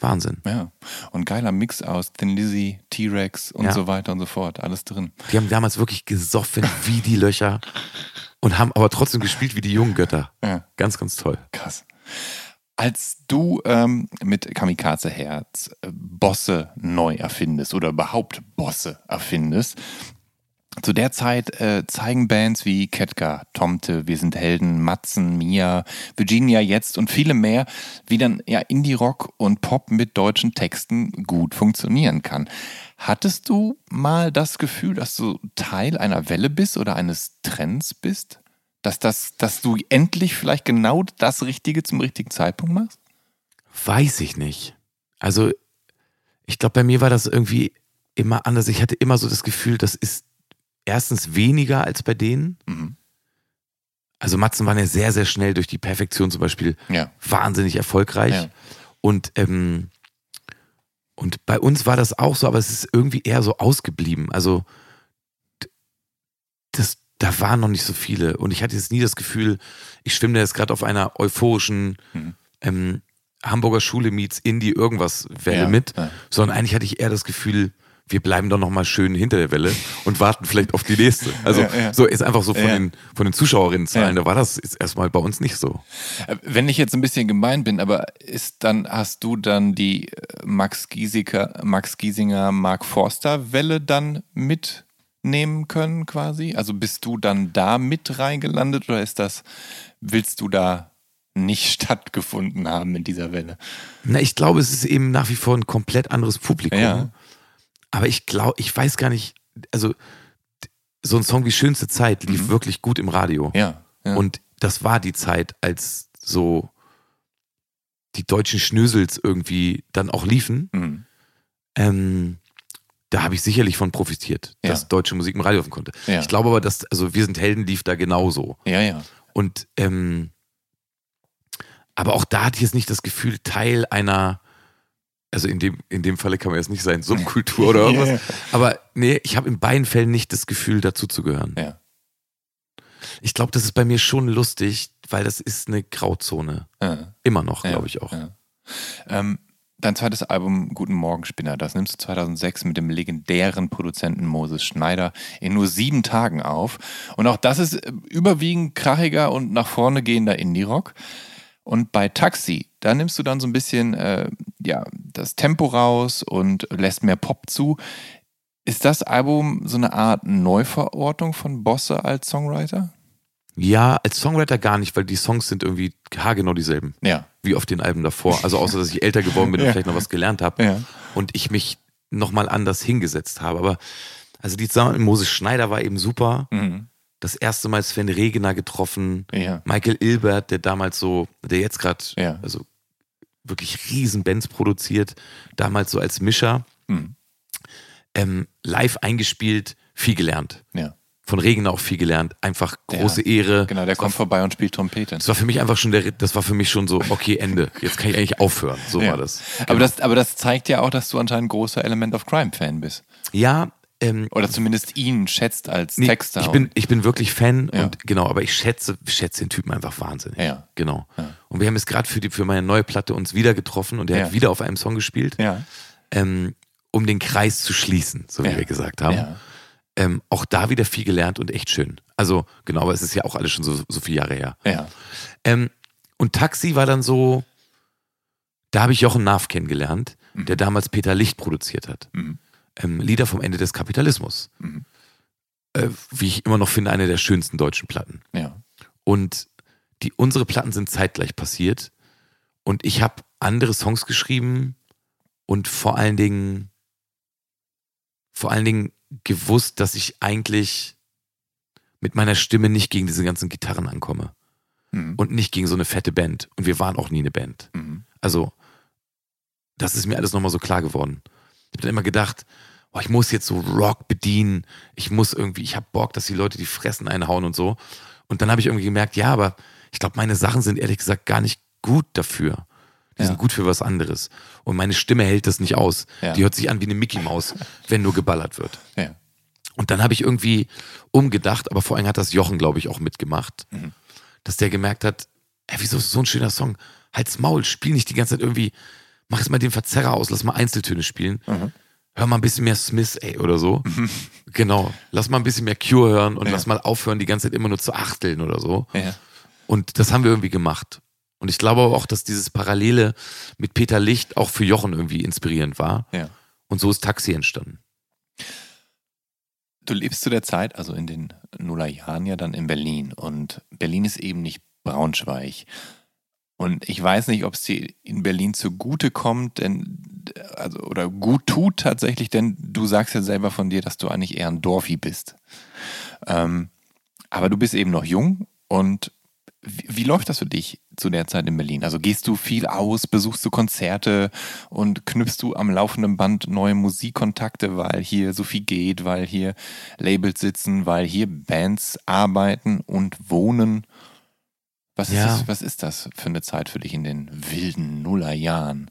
Wahnsinn. ja. Und geiler Mix aus Thin Lizzy, T-Rex und Ja. so weiter und so fort. Alles drin. Die haben damals wirklich gesoffen wie die Löcher und haben aber trotzdem gespielt wie die jungen Götter. Ja. Ganz, ganz toll. Krass. Als du ähm, mit Kamikaze Herz äh, Bosse neu erfindest oder überhaupt Bosse erfindest, zu der Zeit äh, zeigen Bands wie Ketka, Tomte, Wir sind Helden, Matzen, Mia, Virginia jetzt und viele mehr, wie dann ja Indie-Rock und Pop mit deutschen Texten gut funktionieren kann. Hattest du mal das Gefühl, dass du Teil einer Welle bist oder eines Trends bist? Dass, das, dass du endlich vielleicht genau das Richtige zum richtigen Zeitpunkt machst? Weiß ich nicht. Also, ich glaube, bei mir war das irgendwie immer anders. Ich hatte immer so das Gefühl, das ist erstens weniger als bei denen. Mhm. Also Matzen waren ja sehr, sehr schnell durch die Perfektion zum Beispiel Ja. wahnsinnig erfolgreich. Ja. Und, ähm, und bei uns war das auch so, aber es ist irgendwie eher so ausgeblieben. Also das, da waren noch nicht so viele. Und ich hatte jetzt nie das Gefühl, ich schwimme da jetzt gerade auf einer euphorischen Mhm. ähm, Hamburger Schule meets Indie irgendwas Welle Ja, mit, sondern eigentlich hatte ich eher das Gefühl, wir bleiben doch noch mal schön hinter der Welle und warten vielleicht auf die nächste. Also Ja, ja. so ist einfach so von Ja. den von den Zuschauerinnenzahlen, da war das jetzt erstmal bei uns nicht so. Äh, Wenn ich jetzt ein bisschen gemein bin, aber ist dann, hast du dann die äh, Max Giesinger, Max Giesinger, Mark Forster Welle dann mitnehmen können quasi? Also bist du dann da mit reingelandet oder ist das, willst du da nicht stattgefunden haben in dieser Welle? Na, ich glaube, es ist eben nach wie vor ein komplett anderes Publikum. Ja. Aber ich glaube, ich weiß gar nicht, also so ein Song wie Schönste Zeit lief wirklich gut im Radio. Mhm. Ja. ja. Und das war die Zeit, als so die deutschen Schnösels irgendwie dann auch liefen. Mhm. Ähm, da habe ich sicherlich von profitiert, Ja. dass deutsche Musik im Radio laufen konnte. Ja. Ich glaube aber, dass, also wir sind Helden lief da genauso. ja, ja. Und ähm, aber auch da hatte ich jetzt nicht das Gefühl, Teil einer, also in dem, in dem Falle kann man jetzt nicht sein, Subkultur oder irgendwas. Ja, ja. Aber nee, ich habe in beiden Fällen nicht das Gefühl, dazu zu gehören. Ja. Ich glaube, das ist bei mir schon lustig, weil das ist eine Grauzone. Ja. Immer noch, Ja, glaube ich auch. Ja. Ähm, dein zweites Album Guten Morgen Spinner, das nimmst du 2006 mit dem legendären Produzenten Moses Schneider in nur sieben Tagen auf. Und auch das ist überwiegend krachiger und nach vorne gehender Indie-Rock. Und bei Taxi, da nimmst du dann so ein bisschen äh, ja, das Tempo raus und lässt mehr Pop zu. Ist das Album so eine Art Neuverortung von Bosse als Songwriter? Ja, als Songwriter gar nicht, weil die Songs sind irgendwie haargenau dieselben. Ja. Wie auf den Alben davor. Also außer, dass ich älter geworden bin und Ja. vielleicht noch was gelernt habe. Ja. Und ich mich nochmal anders hingesetzt habe. Aber also die Moses Schneider war eben super. Mhm. Das erste Mal Sven Regener getroffen. Ja. Michael Ilbert, der damals so, der jetzt gerade, Ja. also wirklich riesen Bands produziert, damals so als Mischer, Mhm. ähm, live eingespielt, viel gelernt. Ja. Von Regener auch viel gelernt. Einfach große Ehre. Genau, der Das war kommt vorbei und spielt Trompete. das war für mich einfach schon der, das war für mich schon so, okay, Ende. Jetzt kann ich eigentlich aufhören. So war das. Aber, Genau. das, aber das zeigt ja auch, dass du anscheinend großer Element of Crime-Fan bist. Ja, ähm, Oder zumindest ihn schätzt als nee, Texter. ich bin, ich bin wirklich Fan Ja. und genau, aber ich schätze, schätze den Typen einfach wahnsinnig. Ja. Genau. Ja. Und wir haben es gerade für, die- für meine neue Platte uns wieder getroffen und er Ja. hat wieder auf einem Song gespielt, ähm, um den Kreis zu schließen, so wie wir gesagt haben. Ähm, auch da wieder viel gelernt und echt schön. Also genau, aber es ist ja auch alles schon so, so viele Jahre her. Ja. Ähm, und Taxi war dann so, da habe ich Jochen Naaf kennengelernt, der damals Peter Licht produziert hat. Mhm. Ähm, Lieder vom Ende des Kapitalismus. Mhm. Äh, wie ich immer noch finde, eine der schönsten deutschen Platten. Ja. Und die, unsere Platten sind zeitgleich passiert. Und ich habe andere Songs geschrieben und vor allen Dingen, vor allen Dingen gewusst, dass ich eigentlich mit meiner Stimme nicht gegen diese ganzen Gitarren ankomme Mhm. und nicht gegen so eine fette Band. Und wir waren auch nie eine Band. Mhm. Also, das ist mir alles nochmal so klar geworden. Ich habe dann immer gedacht, oh, ich muss jetzt so Rock bedienen. Ich muss irgendwie, ich habe Bock, dass die Leute die Fressen einhauen und so. Und dann habe ich irgendwie gemerkt, ja, aber ich glaube, meine Sachen sind ehrlich gesagt gar nicht gut dafür. Die Ja. sind gut für was anderes. Und meine Stimme hält das nicht aus. Ja. Die hört sich an wie eine Mickey Maus, wenn nur geballert wird. Ja. Und dann habe ich irgendwie umgedacht, aber vor allem hat das Jochen, glaube ich, auch mitgemacht, Mhm. dass der gemerkt hat, ey, wieso ist so ein schöner Song? Halt's Maul, spiel nicht die ganze Zeit irgendwie, mach jetzt mal den Verzerrer aus, lass mal Einzeltöne spielen. Mhm. Hör mal ein bisschen mehr Smith, ey, oder so. Genau. Lass mal ein bisschen mehr Cure hören und Ja. lass mal aufhören, die ganze Zeit immer nur zu achteln oder so. Ja. Und das haben wir irgendwie gemacht. Und ich glaube auch, dass dieses Parallele mit Peter Licht auch für Jochen irgendwie inspirierend war. Ja. Und so ist Taxi entstanden. Du lebst zu der Zeit, also in den Nullerjahren ja dann in Berlin. Und Berlin ist eben nicht Braunschweig. Und ich weiß nicht, ob es dir in Berlin zugute kommt, denn, also, oder gut tut tatsächlich, denn du sagst ja selber von dir, dass du eigentlich eher ein Dorfi bist. Ähm, aber du bist eben noch jung und wie, wie läuft das für dich zu der Zeit in Berlin? Also gehst du viel aus, besuchst du Konzerte und knüpfst du am laufenden Band neue Musikkontakte, weil hier so viel geht, weil hier Labels sitzen, weil hier Bands arbeiten und wohnen? Was ist, Ja. das, was ist das für eine Zeit für dich in den wilden Nullerjahren?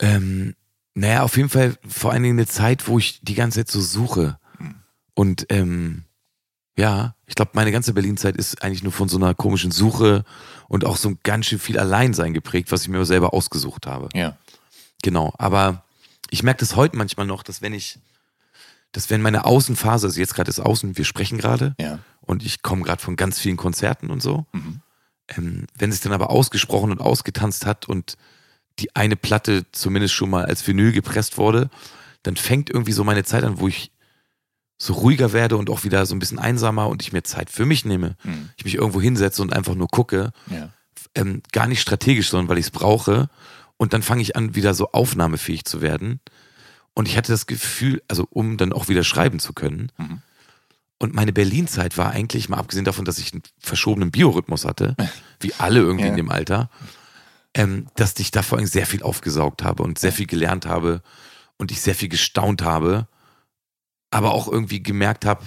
Ähm, naja, auf jeden Fall vor allen Dingen eine Zeit, wo ich die ganze Zeit so suche. Und ähm, ja, ich glaube, meine ganze Berlin-Zeit ist eigentlich nur von so einer komischen Suche und auch so ein ganz schön viel Alleinsein geprägt, was ich mir selber ausgesucht habe. Ja. Genau, aber ich merke das heute manchmal noch, dass wenn ich, dass wenn meine Außenphase, also jetzt gerade ist Außen, wir sprechen gerade Ja. Und ich komme gerade von ganz vielen Konzerten und so, Mhm. ähm, wenn sich dann aber ausgesprochen und ausgetanzt hat und die eine Platte zumindest schon mal als Vinyl gepresst wurde, dann fängt irgendwie so meine Zeit an, wo ich so ruhiger werde und auch wieder so ein bisschen einsamer und ich mir Zeit für mich nehme. Mhm. Ich mich irgendwo hinsetze und einfach nur gucke, Ja. ähm, gar nicht strategisch, sondern weil ich es brauche. Und dann fange ich an, wieder so aufnahmefähig zu werden. Und ich hatte das Gefühl, also um dann auch wieder schreiben zu können. Mhm. Und meine Berlin-Zeit war eigentlich, mal abgesehen davon, dass ich einen verschobenen Biorhythmus hatte, wie alle irgendwie Ja. in dem Alter, ähm, dass ich da vor allem sehr viel aufgesaugt habe und sehr viel gelernt habe und ich sehr viel gestaunt habe, aber auch irgendwie gemerkt habe,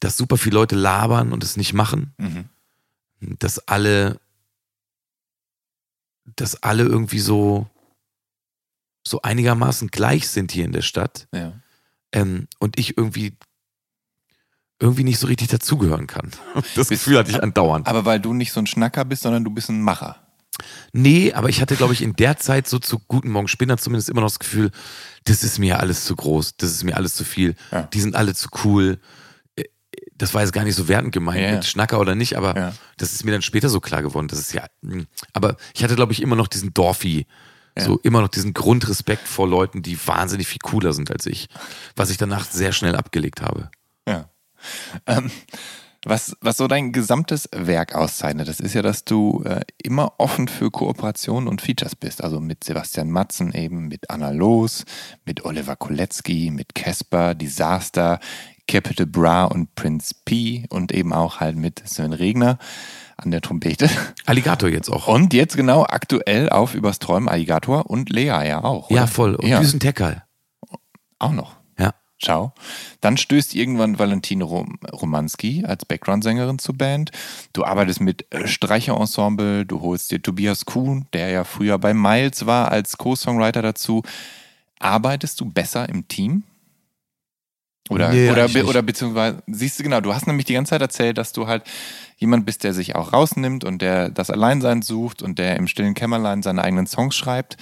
dass super viele Leute labern und es nicht machen Mhm. dass alle, dass alle irgendwie so, so einigermaßen gleich sind hier in der Stadt Ja. ähm, und ich irgendwie irgendwie nicht so richtig dazugehören kann. Das Gefühl hatte ich andauernd. Aber weil du nicht so ein Schnacker bist, sondern du bist ein Macher. Nee, aber ich hatte, glaube ich, in der Zeit so zu Guten Morgen Spinner zumindest immer noch das Gefühl, das ist mir alles zu groß, das ist mir alles zu viel, Ja. die sind alle zu cool. Äh, Das war jetzt gar nicht so wertend gemeint, Ja, ja. mit Schnacker oder nicht, aber das ist mir dann später so klar geworden. Das ist ja, mh. aber ich hatte, glaube ich, immer noch diesen Dorfi, so immer noch diesen Grundrespekt vor Leuten, die wahnsinnig viel cooler sind als ich, was ich danach sehr schnell abgelegt habe. Ja. Ähm, was, was so dein gesamtes Werk auszeichnet, das ist ja, dass du äh, immer offen für Kooperationen und Features bist. Also mit Sebastian Matzen eben, mit Anna Loos, mit Oliver Kolecki, mit Casper, Disaster, Capital Bra und Prince P und eben auch halt mit Sven Regner an der Trompete. Alligator jetzt auch. Und jetzt genau aktuell auf Übers Träumen Alligator und Lea ja auch. ja, oder? voll. Und ja, Düsen Tekal. auch noch. Ciao. Dann stößt irgendwann Valentine Rom Romanski als Background-Sängerin zur Band. Du arbeitest mit äh, Streicherensemble, du holst dir Tobias Kuhn, der ja früher bei Miles war, als Co-Songwriter dazu. Arbeitest du besser im Team? Oder, Nee, oder, be oder beziehungsweise, siehst du genau, du hast nämlich die ganze Zeit erzählt, dass du halt jemand bist, der sich auch rausnimmt und der das Alleinsein sucht und der im stillen Kämmerlein seine eigenen Songs schreibt.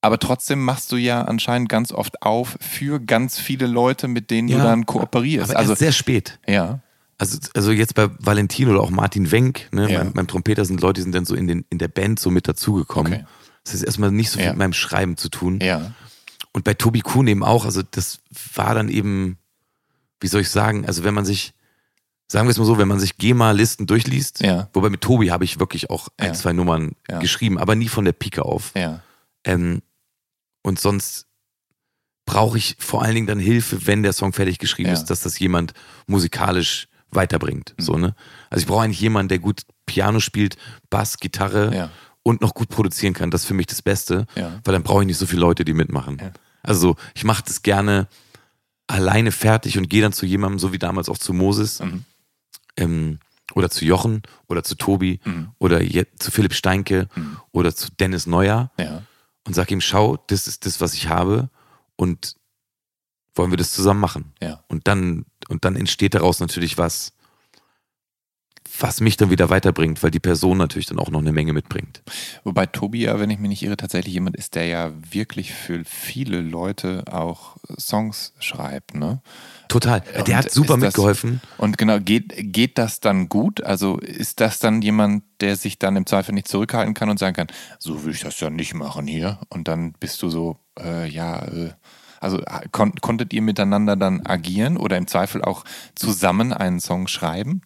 Aber trotzdem machst du ja anscheinend ganz oft auf für ganz viele Leute, mit denen du Ja, dann kooperierst. Aber also, sehr spät. ja, Also, also jetzt bei Valentin oder auch Martin Wenk, ne, Ja. beim, beim Trompeter sind Leute, die sind dann so in, den, in der Band so mit dazugekommen. Okay. Das ist erstmal nicht so viel Ja. mit meinem Schreiben zu tun. ja, Und bei Tobi Kuhn eben auch, also das war dann eben, wie soll ich sagen, also wenn man sich, sagen wir es mal so, wenn man sich GEMA-Listen durchliest, Ja. wobei mit Tobi habe ich wirklich auch ein, zwei Nummern geschrieben, aber nie von der Pike auf. ja, Ähm, und sonst brauche ich vor allen Dingen dann Hilfe, wenn der Song fertig geschrieben Ja. ist, dass das jemand musikalisch weiterbringt. Mhm. So, ne? Also ich brauche eigentlich jemanden, der gut Piano spielt, Bass, Gitarre Ja. und noch gut produzieren kann. Das ist für mich das Beste, Ja. weil dann brauche ich nicht so viele Leute, die mitmachen. Also so, ich mache das gerne alleine fertig und gehe dann zu jemandem, so wie damals auch zu Moses Mhm. ähm, oder zu Jochen oder zu Tobi Mhm. oder zu Philipp Steinke Mhm. oder zu Dennis Neuer ja, und sag ihm, schau, das ist das, was ich habe und wollen wir das zusammen machen. ja. Und dann, und dann entsteht daraus natürlich was, was mich dann wieder weiterbringt, weil die Person natürlich dann auch noch eine Menge mitbringt. Wobei Tobi ja, wenn ich mich nicht irre, tatsächlich jemand ist, der ja wirklich für viele Leute auch Songs schreibt, ne? Total. Und Der hat super das- mitgeholfen. Und genau, geht, geht das dann gut? Also ist das dann jemand, der sich dann im Zweifel nicht zurückhalten kann und sagen kann, so will ich das ja nicht machen hier? Und dann bist du so, äh, ja, äh, also äh, kon konntet ihr miteinander dann agieren oder im Zweifel auch zusammen einen Song schreiben?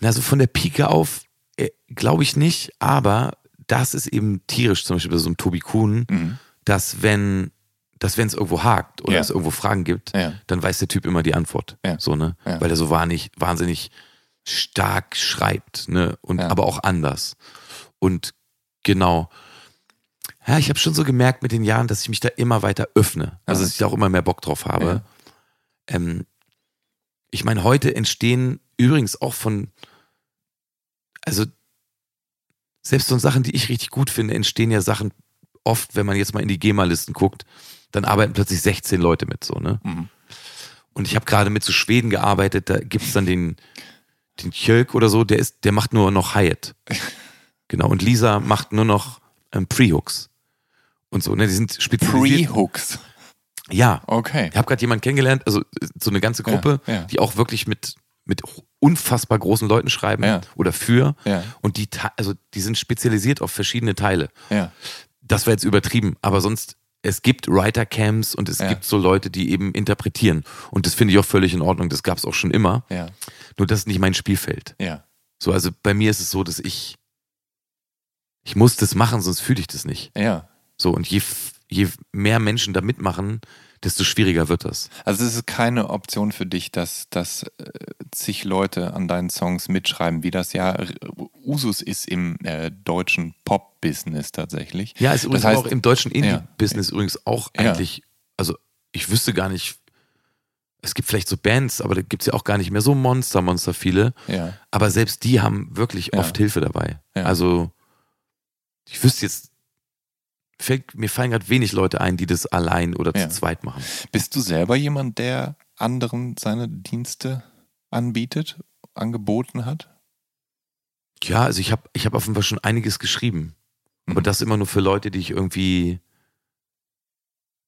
Na, so von der Pike auf äh, glaube ich nicht, aber das ist eben tierisch, zum Beispiel bei so einem Tobi Kuhn, Mhm. dass wenn dass wenn es irgendwo hakt oder Ja. es irgendwo Fragen gibt, Ja. dann weiß der Typ immer die Antwort. Ja. So, ne? Weil er so wahnsinnig, wahnsinnig stark schreibt, ne? Und aber auch anders. Und genau. Ja, ich habe schon so gemerkt mit den Jahren, dass ich mich da immer weiter öffne. Also dass ich da auch immer mehr Bock drauf habe. Ähm, ich meine, heute entstehen übrigens auch von, also selbst so Sachen, die ich richtig gut finde, entstehen ja Sachen oft, wenn man jetzt mal in die GEMA-Listen guckt, dann arbeiten plötzlich 16 Leute mit so, ne? Mhm. Und ich habe gerade mit so Schweden gearbeitet, da gibt's dann den, den Kjölk oder so, der ist, der macht nur noch Hyatt. Genau. Und Lisa macht nur noch ähm, Pre-Hooks. Und so, ne? Die sind spezialisiert. Pre-Hooks. ja. Okay. Ich habe gerade jemanden kennengelernt, also äh, so eine ganze Gruppe, Ja, ja. die auch wirklich mit, mit unfassbar großen Leuten schreiben Ja. oder für. Ja. Und die, also die sind spezialisiert auf verschiedene Teile. Ja. Das wäre jetzt übertrieben, aber sonst, es gibt Writer-Camps und es gibt so Leute, die eben interpretieren. Und das finde ich auch völlig in Ordnung. Das gab es auch schon immer. Nur das ist nicht mein Spielfeld. So, also bei mir ist es so, dass ich, ich muss das machen, sonst fühle ich das nicht. So, und je, je mehr Menschen da mitmachen, desto schwieriger wird das. Also es ist keine Option für dich, dass, dass äh, zig Leute an deinen Songs mitschreiben, wie das ja Usus ist im äh, deutschen Pop-Business tatsächlich. Ja, ist übrigens das heißt, auch im deutschen Ja. Indie-Business übrigens auch Ja. eigentlich, also ich wüsste gar nicht, es gibt vielleicht so Bands, aber da gibt es ja auch gar nicht mehr so Monster, Monster viele. Ja. Aber selbst die haben wirklich Ja. oft Hilfe dabei. Ja. Also ich wüsste jetzt, fällt, mir fallen gerade wenig Leute ein, die das allein oder Ja. zu zweit machen. Bist du selber jemand, der anderen seine Dienste anbietet, angeboten hat? Ja, also ich habe ich hab auf jeden Fall schon einiges geschrieben. Aber Mhm. das immer nur für Leute, die ich irgendwie,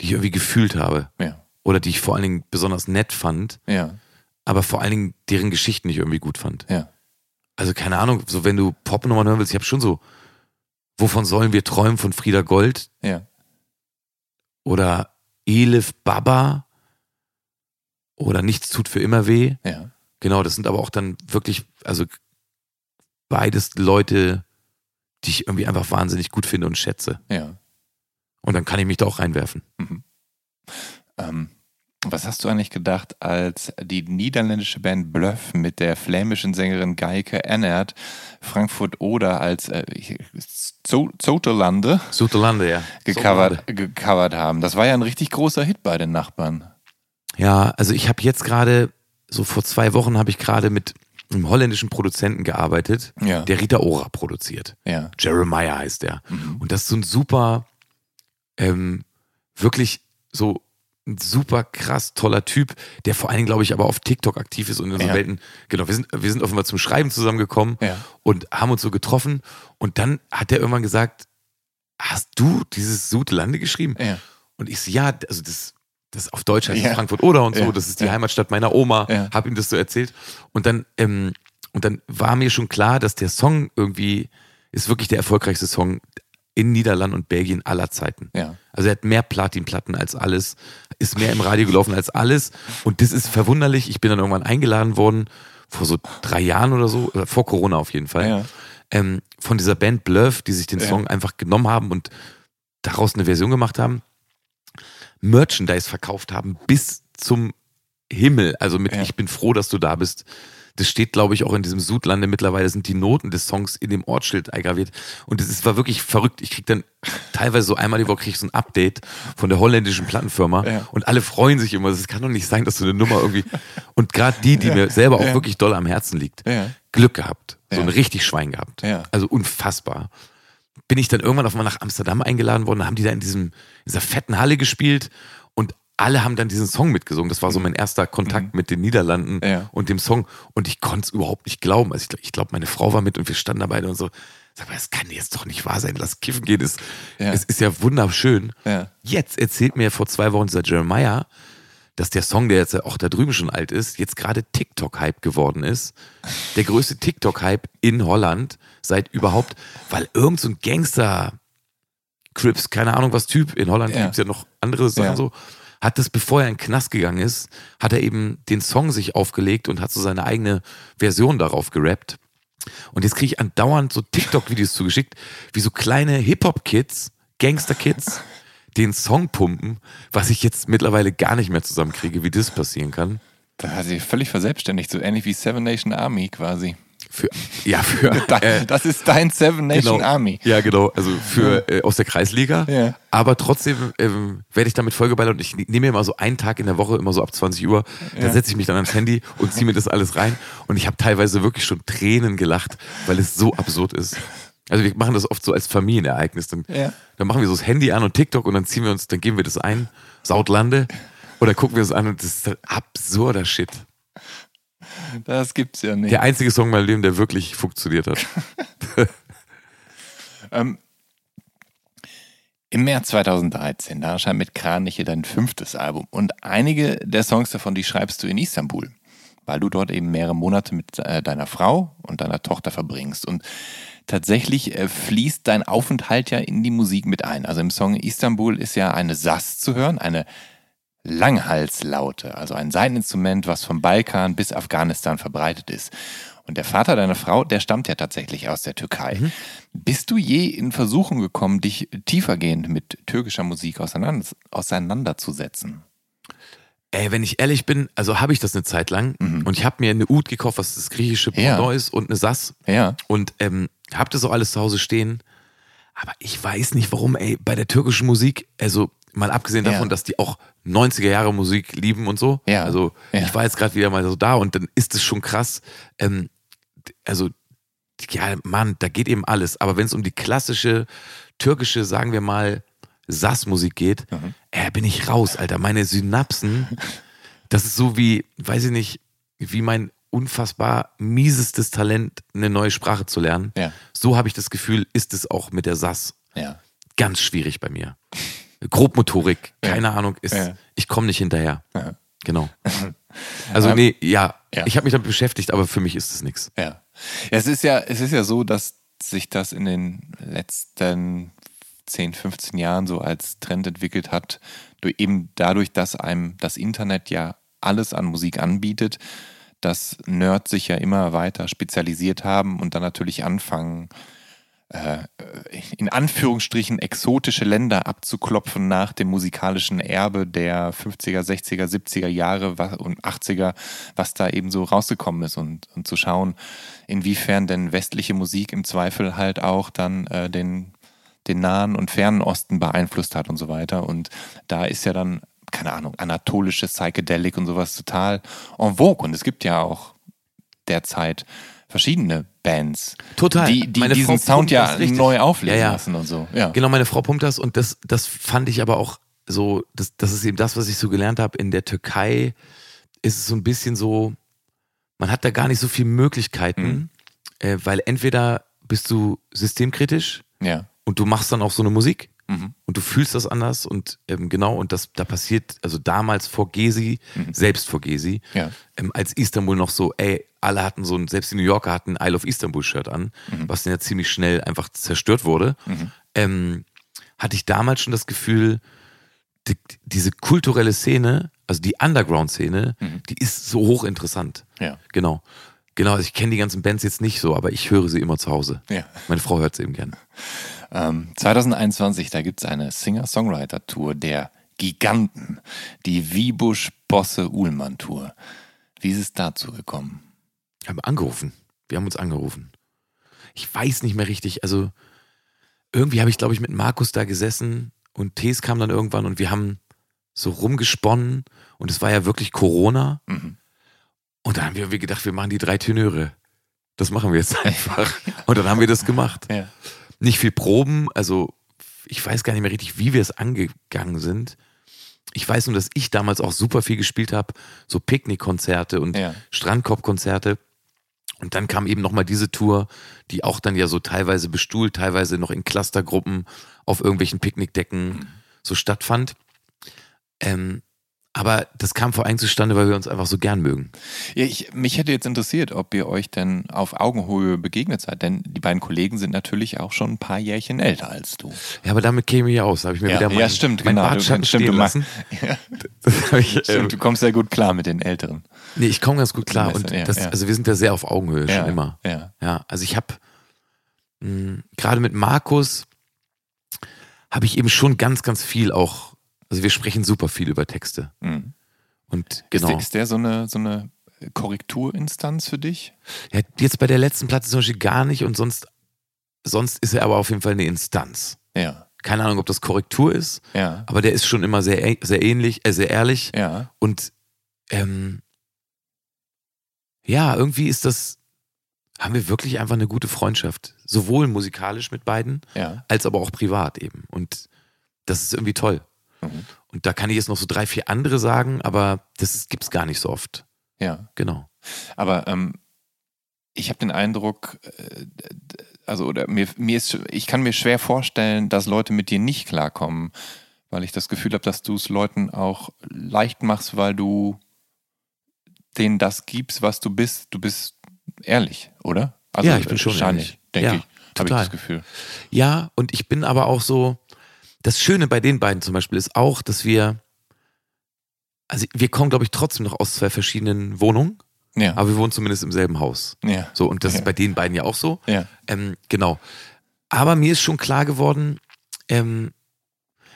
die ich irgendwie gefühlt habe. Ja. Oder die ich vor allen Dingen besonders nett fand. Ja. aber vor allen Dingen deren Geschichten ich irgendwie gut fand. Ja. Also keine Ahnung, so wenn du Popnummern hören willst, ich habe schon so, wovon sollen wir träumen von Frieda Gold Ja. oder Elif Baba oder Nichts tut für immer weh. Ja. Genau, das sind aber auch dann wirklich, also beides Leute, die ich irgendwie einfach wahnsinnig gut finde und schätze. Ja. Und dann kann ich mich da auch reinwerfen. Ähm, was hast du eigentlich gedacht, als die niederländische Band Bluff mit der flämischen Sängerin Geike Ennert Frankfurt Oder als äh, Zo- Zoterlande Suterlande, ja. gecovert, gecovert haben? Das war ja ein richtig großer Hit bei den Nachbarn. Ja, also ich habe jetzt gerade, so vor zwei Wochen habe ich gerade mit einem holländischen Produzenten gearbeitet, Ja. der Rita Ora produziert. Ja. Jeremiah heißt der. Mhm. Und das ist so ein super, ähm, wirklich so ein super krass toller Typ, der vor allen Dingen, glaube ich, aber auf TikTok aktiv ist und in so Ja. Welten. Genau, wir sind, wir sind offenbar zum Schreiben zusammengekommen Ja. und haben uns so getroffen. Und dann hat er irgendwann gesagt, hast du dieses Sudelande geschrieben? Ja. Und ich so, ja, also das, das auf Deutsch heißt es Ja. Frankfurt oder und so, das ist die. Heimatstadt meiner Oma, Ja. hab ihm das so erzählt. Und dann, ähm, und dann war mir schon klar, dass der Song irgendwie ist wirklich der erfolgreichste Song in Niederlanden und Belgien aller Zeiten. Ja. Also er hat mehr Platinplatten als alles, ist mehr im Radio gelaufen als alles. Und das ist verwunderlich. Ich bin dann irgendwann eingeladen worden, vor so drei Jahren oder so, oder vor Corona auf jeden Fall, Ja. ähm, von dieser Band Bluff, die sich den Ja. Song einfach genommen haben und daraus eine Version gemacht haben, Merchandise verkauft haben bis zum Himmel. Also mit Ja. Ich bin froh, dass du da bist. Das steht, glaube ich, auch in diesem Sudlande. Mittlerweile sind die Noten des Songs in dem Ortsschild eingraviert. Und es war wirklich verrückt. Ich krieg dann teilweise so einmal die Woche krieg ich so ein Update von der holländischen Plattenfirma. Ja. Und alle freuen sich immer. Es kann doch nicht sein, dass so eine Nummer irgendwie. Und gerade die, die mir selber auch Ja. wirklich doll am Herzen liegt. Ja. Glück gehabt. So Ja. ein richtig Schwein gehabt. Ja. Also unfassbar. Bin ich dann irgendwann auf einmal nach Amsterdam eingeladen worden, da haben die da in diesem, in dieser fetten Halle gespielt alle haben dann diesen Song mitgesungen. Das war so mein erster Kontakt mit den Niederlanden Mhm. Ja. und dem Song. Und ich konnte es überhaupt nicht glauben. Also ich, ich glaube, meine Frau war mit und wir standen da beide und so. Sag mal, das kann jetzt doch nicht wahr sein. Lass kiffen gehen. Es, Ja. es ist ja wunderschön. Ja. Jetzt erzählt mir vor zwei Wochen dieser Jeremiah, dass der Song, der jetzt auch da drüben schon alt ist, jetzt gerade TikTok-Hype geworden ist. Der größte TikTok-Hype in Holland seit überhaupt, weil irgend so ein Gangster, Crips, keine Ahnung was Typ, in Holland Ja. gibt's ja noch andere Sachen so, hat das, bevor er in den Knast gegangen ist, hat er eben den Song sich aufgelegt und hat so seine eigene Version darauf gerappt. Und jetzt kriege ich andauernd so TikTok-Videos zugeschickt, wie so kleine Hip-Hop-Kids, Gangster-Kids, den Song pumpen, was ich jetzt mittlerweile gar nicht mehr zusammenkriege, wie das passieren kann. Da hat sie völlig verselbstständigt, so ähnlich wie Seven Nation Army quasi. Für, ja, für. Äh, das ist dein Seven Nation genau, Army. Ja, genau. Also für äh, aus der Kreisliga. Ja. Aber trotzdem ähm, werde ich damit vollgeballert und ich nehme mir immer so einen Tag in der Woche, immer so ab 20 Uhr, da setze ich mich dann ans Handy und ziehe mir das alles rein. Und ich habe teilweise wirklich schon Tränen gelacht, weil es so absurd ist. Also wir machen das oft so als Familienereignis. Dann, Ja. dann machen wir so das Handy an und TikTok und dann ziehen wir uns, dann geben wir das ein, Sautlande, oder gucken wir es an und das ist absurder Shit. Das gibt's ja nicht. Der einzige Song meinem Leben, der wirklich funktioniert hat. Ähm, Im März 2013, da erscheint mit Kraniche dein fünftes Album. Und einige der Songs davon, die schreibst du in Istanbul, weil du dort eben mehrere Monate mit äh, deiner Frau und deiner Tochter verbringst. Und tatsächlich äh, fließt dein Aufenthalt ja in die Musik mit ein. Also im Song Istanbul ist ja eine Sass zu hören, eine Langhalslaute, also ein Seiteninstrument, was vom Balkan bis Afghanistan verbreitet ist. Und der Vater deiner Frau, der stammt ja tatsächlich aus der Türkei. Bist du je in Versuchung gekommen, dich tiefergehend mit türkischer Musik auseinander, auseinanderzusetzen? Ey, wenn ich ehrlich bin, also habe ich das eine Zeit lang und ich habe mir eine Ud gekauft, was das griechische Ja. Pendant ist und eine Sass Ja. und ähm, habe das auch alles zu Hause stehen. Aber ich weiß nicht warum, ey, bei der türkischen Musik, also mal abgesehen Ja. davon, dass die auch 90er Jahre Musik lieben und so. Ja. Also Ja. ich war jetzt gerade wieder mal so da und dann ist es schon krass. Ähm, also ja, Mann, da geht eben alles. Aber wenn es um die klassische türkische, sagen wir mal, Sass-Musik geht, Mhm. äh, bin ich raus, Alter. Meine Synapsen, das ist so wie, weiß ich nicht, wie mein unfassbar miesestes Talent, eine neue Sprache zu lernen. Ja. So habe ich das Gefühl, ist es auch mit der Sass. Ja. Ganz schwierig bei mir. Grobmotorik, keine Ahnung, ist, Ja. ich komme nicht hinterher. Ja. Genau. Also Ähm, nee, ja, ja. ich habe mich damit beschäftigt, aber für mich ist es nichts. Ja. Es ist ja, es ist ja so, dass sich das in den letzten 10, 15 Jahren so als Trend entwickelt hat, durch, eben dadurch, dass einem das Internet ja alles an Musik anbietet, dass Nerds sich ja immer weiter spezialisiert haben und dann natürlich anfangen, in Anführungsstrichen exotische Länder abzuklopfen nach dem musikalischen Erbe der 50er, 60er, 70er Jahre und 80er, was da eben so rausgekommen ist und, und zu schauen, inwiefern denn westliche Musik im Zweifel halt auch dann äh, den, den Nahen und Fernen Osten beeinflusst hat und so weiter. Und da ist ja dann, keine Ahnung, anatolische Psychedelic und sowas total en vogue. Und es gibt ja auch derzeit verschiedene Bands, Total. die, die Meine diesen Frau Sound ja neu auflegen Ja, ja. lassen und so. Ja. Genau, meine Frau pumpt das und das, das fand ich aber auch so, das, das ist eben das, was ich so gelernt habe. In der Türkei ist es so ein bisschen so, man hat da gar nicht so viele Möglichkeiten, Mhm. äh, weil entweder bist du systemkritisch ja. und du machst dann auch so eine Musik Mhm. und du fühlst das anders und ähm, genau, und das da passiert, also damals vor Gezi, Mhm. selbst vor Gezi, Ja. ähm, als Istanbul noch so, ey, alle hatten so ein, selbst die New Yorker hatten ein Isle of Istanbul Shirt an, Mhm. was dann ja ziemlich schnell einfach zerstört wurde, ähm, hatte ich damals schon das Gefühl, die, diese kulturelle Szene, also die Underground-Szene, die ist so hochinteressant. Mhm. Ja. Genau. Genau, also ich kenne die ganzen Bands jetzt nicht so, aber ich höre sie immer zu Hause. Ja. Meine Frau hört sie eben gern. Ähm, 2021, da gibt es eine Singer-Songwriter-Tour der Giganten, die Wiebusch-Bosse-Uhlmann-Tour. Wie ist es dazu gekommen? Wir haben angerufen. Wir haben uns angerufen. Ich weiß nicht mehr richtig. Also irgendwie habe ich, glaube ich, mit Markus da gesessen und Tees kam dann irgendwann und wir haben so rumgesponnen und es war ja wirklich Corona. Mhm. Und dann haben wir irgendwie gedacht, wir machen die drei Tenöre. Das machen wir jetzt einfach. Und dann haben wir das gemacht. Ja. Nicht viel Proben, also ich weiß gar nicht mehr richtig, wie wir es angegangen sind. Ich weiß nur, dass ich damals auch super viel gespielt habe, so Picknickkonzerte und Ja. Strandkorbkonzerte. Und dann kam eben nochmal diese Tour, die auch dann ja so teilweise bestuhlt, teilweise noch in Clustergruppen auf irgendwelchen Picknickdecken so stattfand. Ähm, aber das kam vor allem zustande, weil wir uns einfach so gern mögen. Ja, ich, mich hätte jetzt interessiert, ob ihr euch denn auf Augenhöhe begegnet seid, denn die beiden Kollegen sind natürlich auch schon ein paar Jährchen älter als du. Ja, aber damit käme ich ja aus. Da habe ich mir Ja, wieder ja, mein, stimmt, mein genau. Bartschatten Du- stimmt, stehen du lassen. Ja, ich, stimmt, du kommst sehr gut klar mit den Älteren. Nee, ich komme ganz gut klar. Und ja, das, ja. also wir sind ja sehr auf Augenhöhe Ja, schon immer. ja. Ja, also ich habe gerade mit Markus habe ich eben schon ganz, ganz viel auch. Also wir sprechen super viel über Texte. Mhm. Und Ist, genau. der, ist der so eine, so eine Korrekturinstanz für dich? Ja, jetzt bei der letzten Platte zum Beispiel gar nicht und sonst, sonst ist er aber auf jeden Fall eine Instanz. Ja. Keine Ahnung, ob das Korrektur ist, Ja. aber der ist schon immer sehr, sehr ähnlich, äh, sehr ehrlich Ja. und ähm, ja, irgendwie ist das, haben wir wirklich einfach eine gute Freundschaft. Sowohl musikalisch mit beiden, Ja. als aber auch privat eben. Und das ist irgendwie toll. Mhm. Und da kann ich jetzt noch so drei, vier andere sagen, aber das gibt es gar nicht so oft. Ja. Genau. Aber ähm, ich habe den Eindruck, äh, also oder mir, mir ist, ich kann mir schwer vorstellen, dass Leute mit dir nicht klarkommen, weil ich das Gefühl habe, dass du es Leuten auch leicht machst, weil du denen das gibst, was du bist. Du bist ehrlich, oder? Also, Ja, ich bin schon ehrlich. denke Ja, ich. Habe ich das Gefühl. Ja, und ich bin aber auch so, das Schöne bei den beiden zum Beispiel ist auch, dass wir, also wir kommen, glaube ich, trotzdem noch aus zwei verschiedenen Wohnungen, Ja. aber wir wohnen zumindest im selben Haus. ja. So, und das Ja. ist bei den beiden ja auch so. Ja. Ähm, genau. Aber mir ist schon klar geworden, ähm,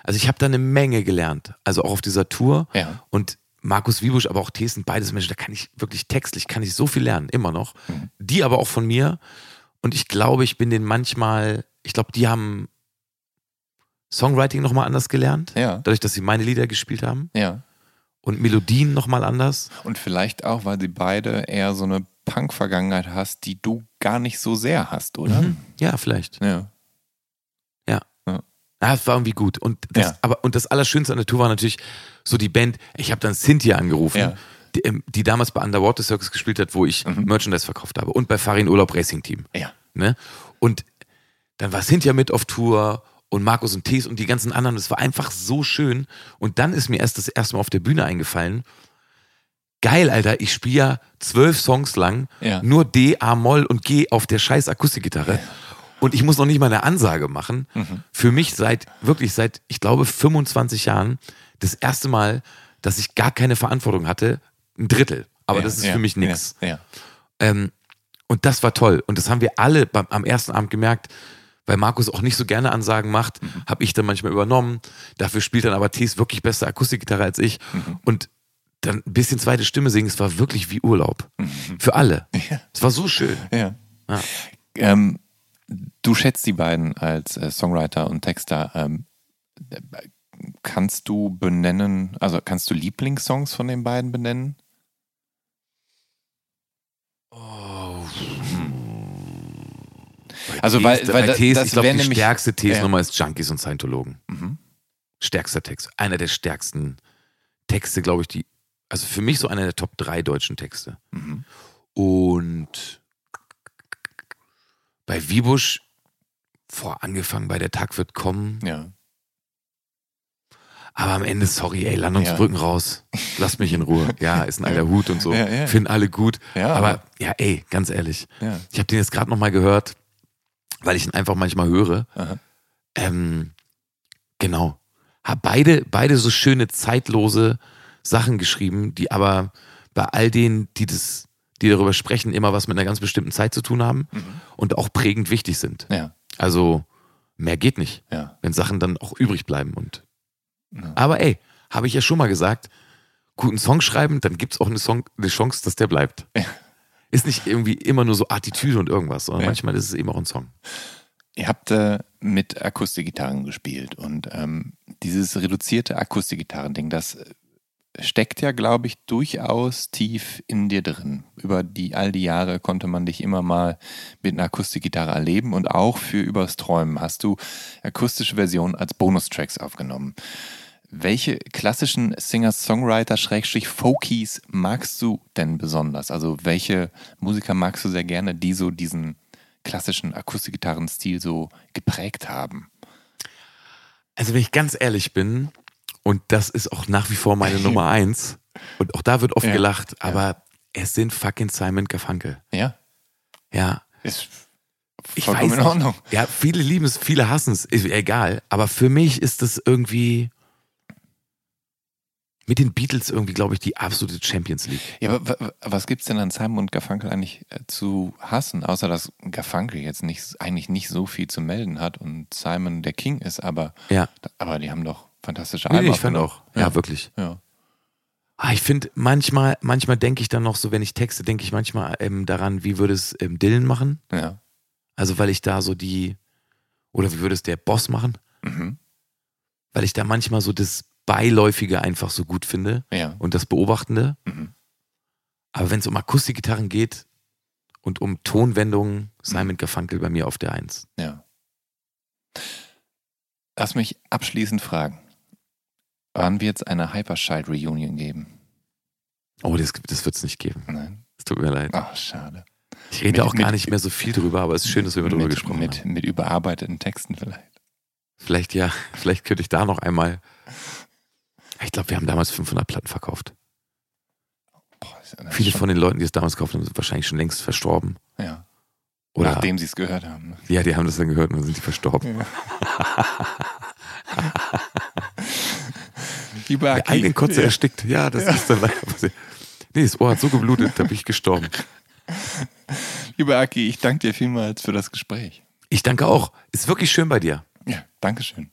also ich habe da eine Menge gelernt, also auch auf dieser Tour. Ja. Und Markus Wiebusch, aber auch Thees sind beides Menschen, da kann ich wirklich textlich, kann ich so viel lernen, immer noch. Mhm. Die aber auch von mir. Und ich glaube, ich bin denen manchmal, ich glaube, die haben Songwriting nochmal anders gelernt, Ja. dadurch, dass sie meine Lieder gespielt haben. Ja. Und Melodien nochmal anders. Und vielleicht auch, weil sie beide eher so eine Punk-Vergangenheit hast, die du gar nicht so sehr hast, oder? Mhm. Ja, vielleicht. Ja. Ja, es war irgendwie gut. Und das, Ja. aber, und das Allerschönste an der Tour war natürlich so die Band. Ich habe dann Cynthia angerufen, Ja. die, ähm, die damals bei Underwater Circus gespielt hat, wo ich Mhm. Merchandise verkauft habe. Und bei Farin Urlaub Racing Team. Ja. Ne? Und dann war Cynthia mit auf Tour und Markus und Tees und die ganzen anderen. Das war einfach so schön. Und dann ist mir erst das erste Mal auf der Bühne eingefallen. Geil, Alter, ich spiele ja zwölf Songs lang Ja. nur D, A, Moll und G auf der scheiß Akustikgitarre. Und ich muss noch nicht mal eine Ansage machen. Mhm. Für mich seit, wirklich seit, ich glaube, 25 Jahren das erste Mal, dass ich gar keine Verantwortung hatte. Ein Drittel. Aber ja, das ist ja, für mich. Ja, ja. Ähm, und das war toll. Und das haben wir alle beim, am ersten Abend gemerkt, weil Markus auch nicht so gerne Ansagen macht, Mhm. habe ich dann manchmal übernommen. Dafür spielt dann aber Tees wirklich bessere Akustikgitarre als ich. Mhm. Und dann ein bisschen zweite Stimme singen, es war wirklich wie Urlaub. Für alle. Es war so schön. Ja. Ja. Ähm, du schätzt die beiden als äh, Songwriter und Texter. Ähm, äh, kannst du benennen, also kannst du Lieblingssongs von den beiden benennen? Also, weil, Tees, weil bei das, ich glaube, die nämlich. stärkste Ja. Tees-Nummer ist Junkies und Scientologen. Mhm. Stärkster Text. Einer der stärksten Texte, glaube ich, die, also für mich so einer der Top 3 deutschen Texte. Mhm. Und bei Wiebusch, vor angefangen bei der Tag wird kommen, Ja. aber am Ende, sorry, ey, Landungsbrücken raus. Lasst mich in Ruhe. Ja, ist ein alter Hut und so. Ja, ja. Finden alle gut. Ja, aber ja, ey, ganz ehrlich. Ja. Ich habe den jetzt gerade nochmal gehört, weil ich ihn einfach manchmal höre. Ähm, genau. Hab beide, beide so schöne, zeitlose Sachen geschrieben, die aber bei all denen, die das, die darüber sprechen, immer was mit einer ganz bestimmten Zeit zu tun haben und auch prägend wichtig sind. Ja. Also mehr geht nicht, Ja. wenn Sachen dann auch übrig bleiben. Und Ja. aber ey, habe ich ja schon mal gesagt, guten Song schreiben, dann gibt's auch eine, Song, eine Chance, dass der bleibt. Ist nicht irgendwie immer nur so Attitüde und irgendwas, sondern Ja. manchmal ist es eben auch ein Song. Ihr habt äh, mit Akustikgitarren gespielt und ähm, dieses reduzierte Akustikgitarren-Ding, das äh, steckt ja, glaube ich, durchaus tief in dir drin. Über die all die Jahre konnte man dich immer mal mit einer Akustikgitarre erleben und auch für Übers Träumen hast du akustische Versionen als Bonustracks aufgenommen. Welche klassischen Singer-Songwriter, Schrägstrich Folkies magst du denn besonders? Also welche Musiker magst du sehr gerne, die so diesen klassischen Akustikgitarrenstil so geprägt haben? Also wenn ich ganz ehrlich bin, und das ist auch nach wie vor meine Nummer eins, und auch da wird oft Ja. gelacht, aber es sind fucking Simon Garfunkel. Ja, Ja, ist ich weiß in nicht. Ordnung. Ja, viele lieben es, viele hassen es, ist egal. Aber für mich ist das irgendwie mit den Beatles irgendwie, glaube ich, die absolute Champions League. Ja, aber wa- wa- was gibt's denn an Simon und Garfunkel eigentlich äh, zu hassen, außer dass Garfunkel jetzt nicht, eigentlich nicht so viel zu melden hat und Simon der King ist, aber, Ja, aber die haben doch fantastische Alben nee, ich fand aufgenommen. auch. Ja, wirklich. Ja. Ah, ich finde, manchmal, manchmal denke ich dann noch so, wenn ich texte, denke ich manchmal ähm, daran, wie würde es ähm, Dylan machen? Ja. Also, weil ich da so die, oder wie würde es der Boss machen? Mhm. Weil ich da manchmal so das Beiläufige einfach so gut finde Ja. und das Beobachtende. Mhm. Aber wenn es um Akustikgitarren geht und um Tonwendungen, Simon Garfunkel bei mir auf der Eins. Ja. Lass mich abschließend fragen. Wann wird es eine Hyperchild Reunion geben? Oh, das, das wird es nicht geben. Nein. Es tut mir leid. Ach, schade. Ich rede Mit- auch gar mit- nicht mehr so viel drüber, aber es ist schön, dass wir darüber mit, gesprochen haben. mit überarbeiteten Texten vielleicht. Vielleicht ja, vielleicht könnte ich da noch einmal. Ich glaube, wir haben damals 500 Platten verkauft. Boah, Viele von den Leuten, die es damals gekauft haben, sind wahrscheinlich schon längst verstorben. Ja. Oder Nachdem sie es gehört haben. Ne? ja, die haben das dann gehört und dann sind die verstorben. Lieber Der eigene Kotze ja. erstickt. Ja, das ist dann leider passiert. Nee, das Ohr hat so geblutet, da bin ich gestorben. Lieber Aki, ich danke dir vielmals für das Gespräch. Ich danke auch. Ist wirklich schön bei dir. Ja, Dankeschön.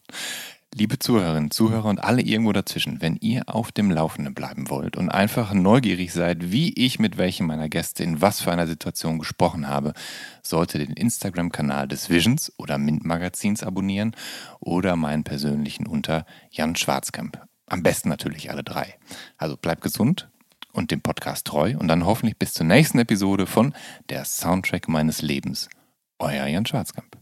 Liebe Zuhörerinnen, Zuhörer und alle irgendwo dazwischen, wenn ihr auf dem Laufenden bleiben wollt und einfach neugierig seid, wie ich mit welchem meiner Gäste in was für einer Situation gesprochen habe, solltet ihr den Instagram-Kanal des Visions oder Mint Magazins abonnieren oder meinen persönlichen unter Jan Schwarzkamp. Am besten natürlich alle drei. Also bleibt gesund und dem Podcast treu und dann hoffentlich bis zur nächsten Episode von Der Soundtrack meines Lebens. Euer Jan Schwarzkamp.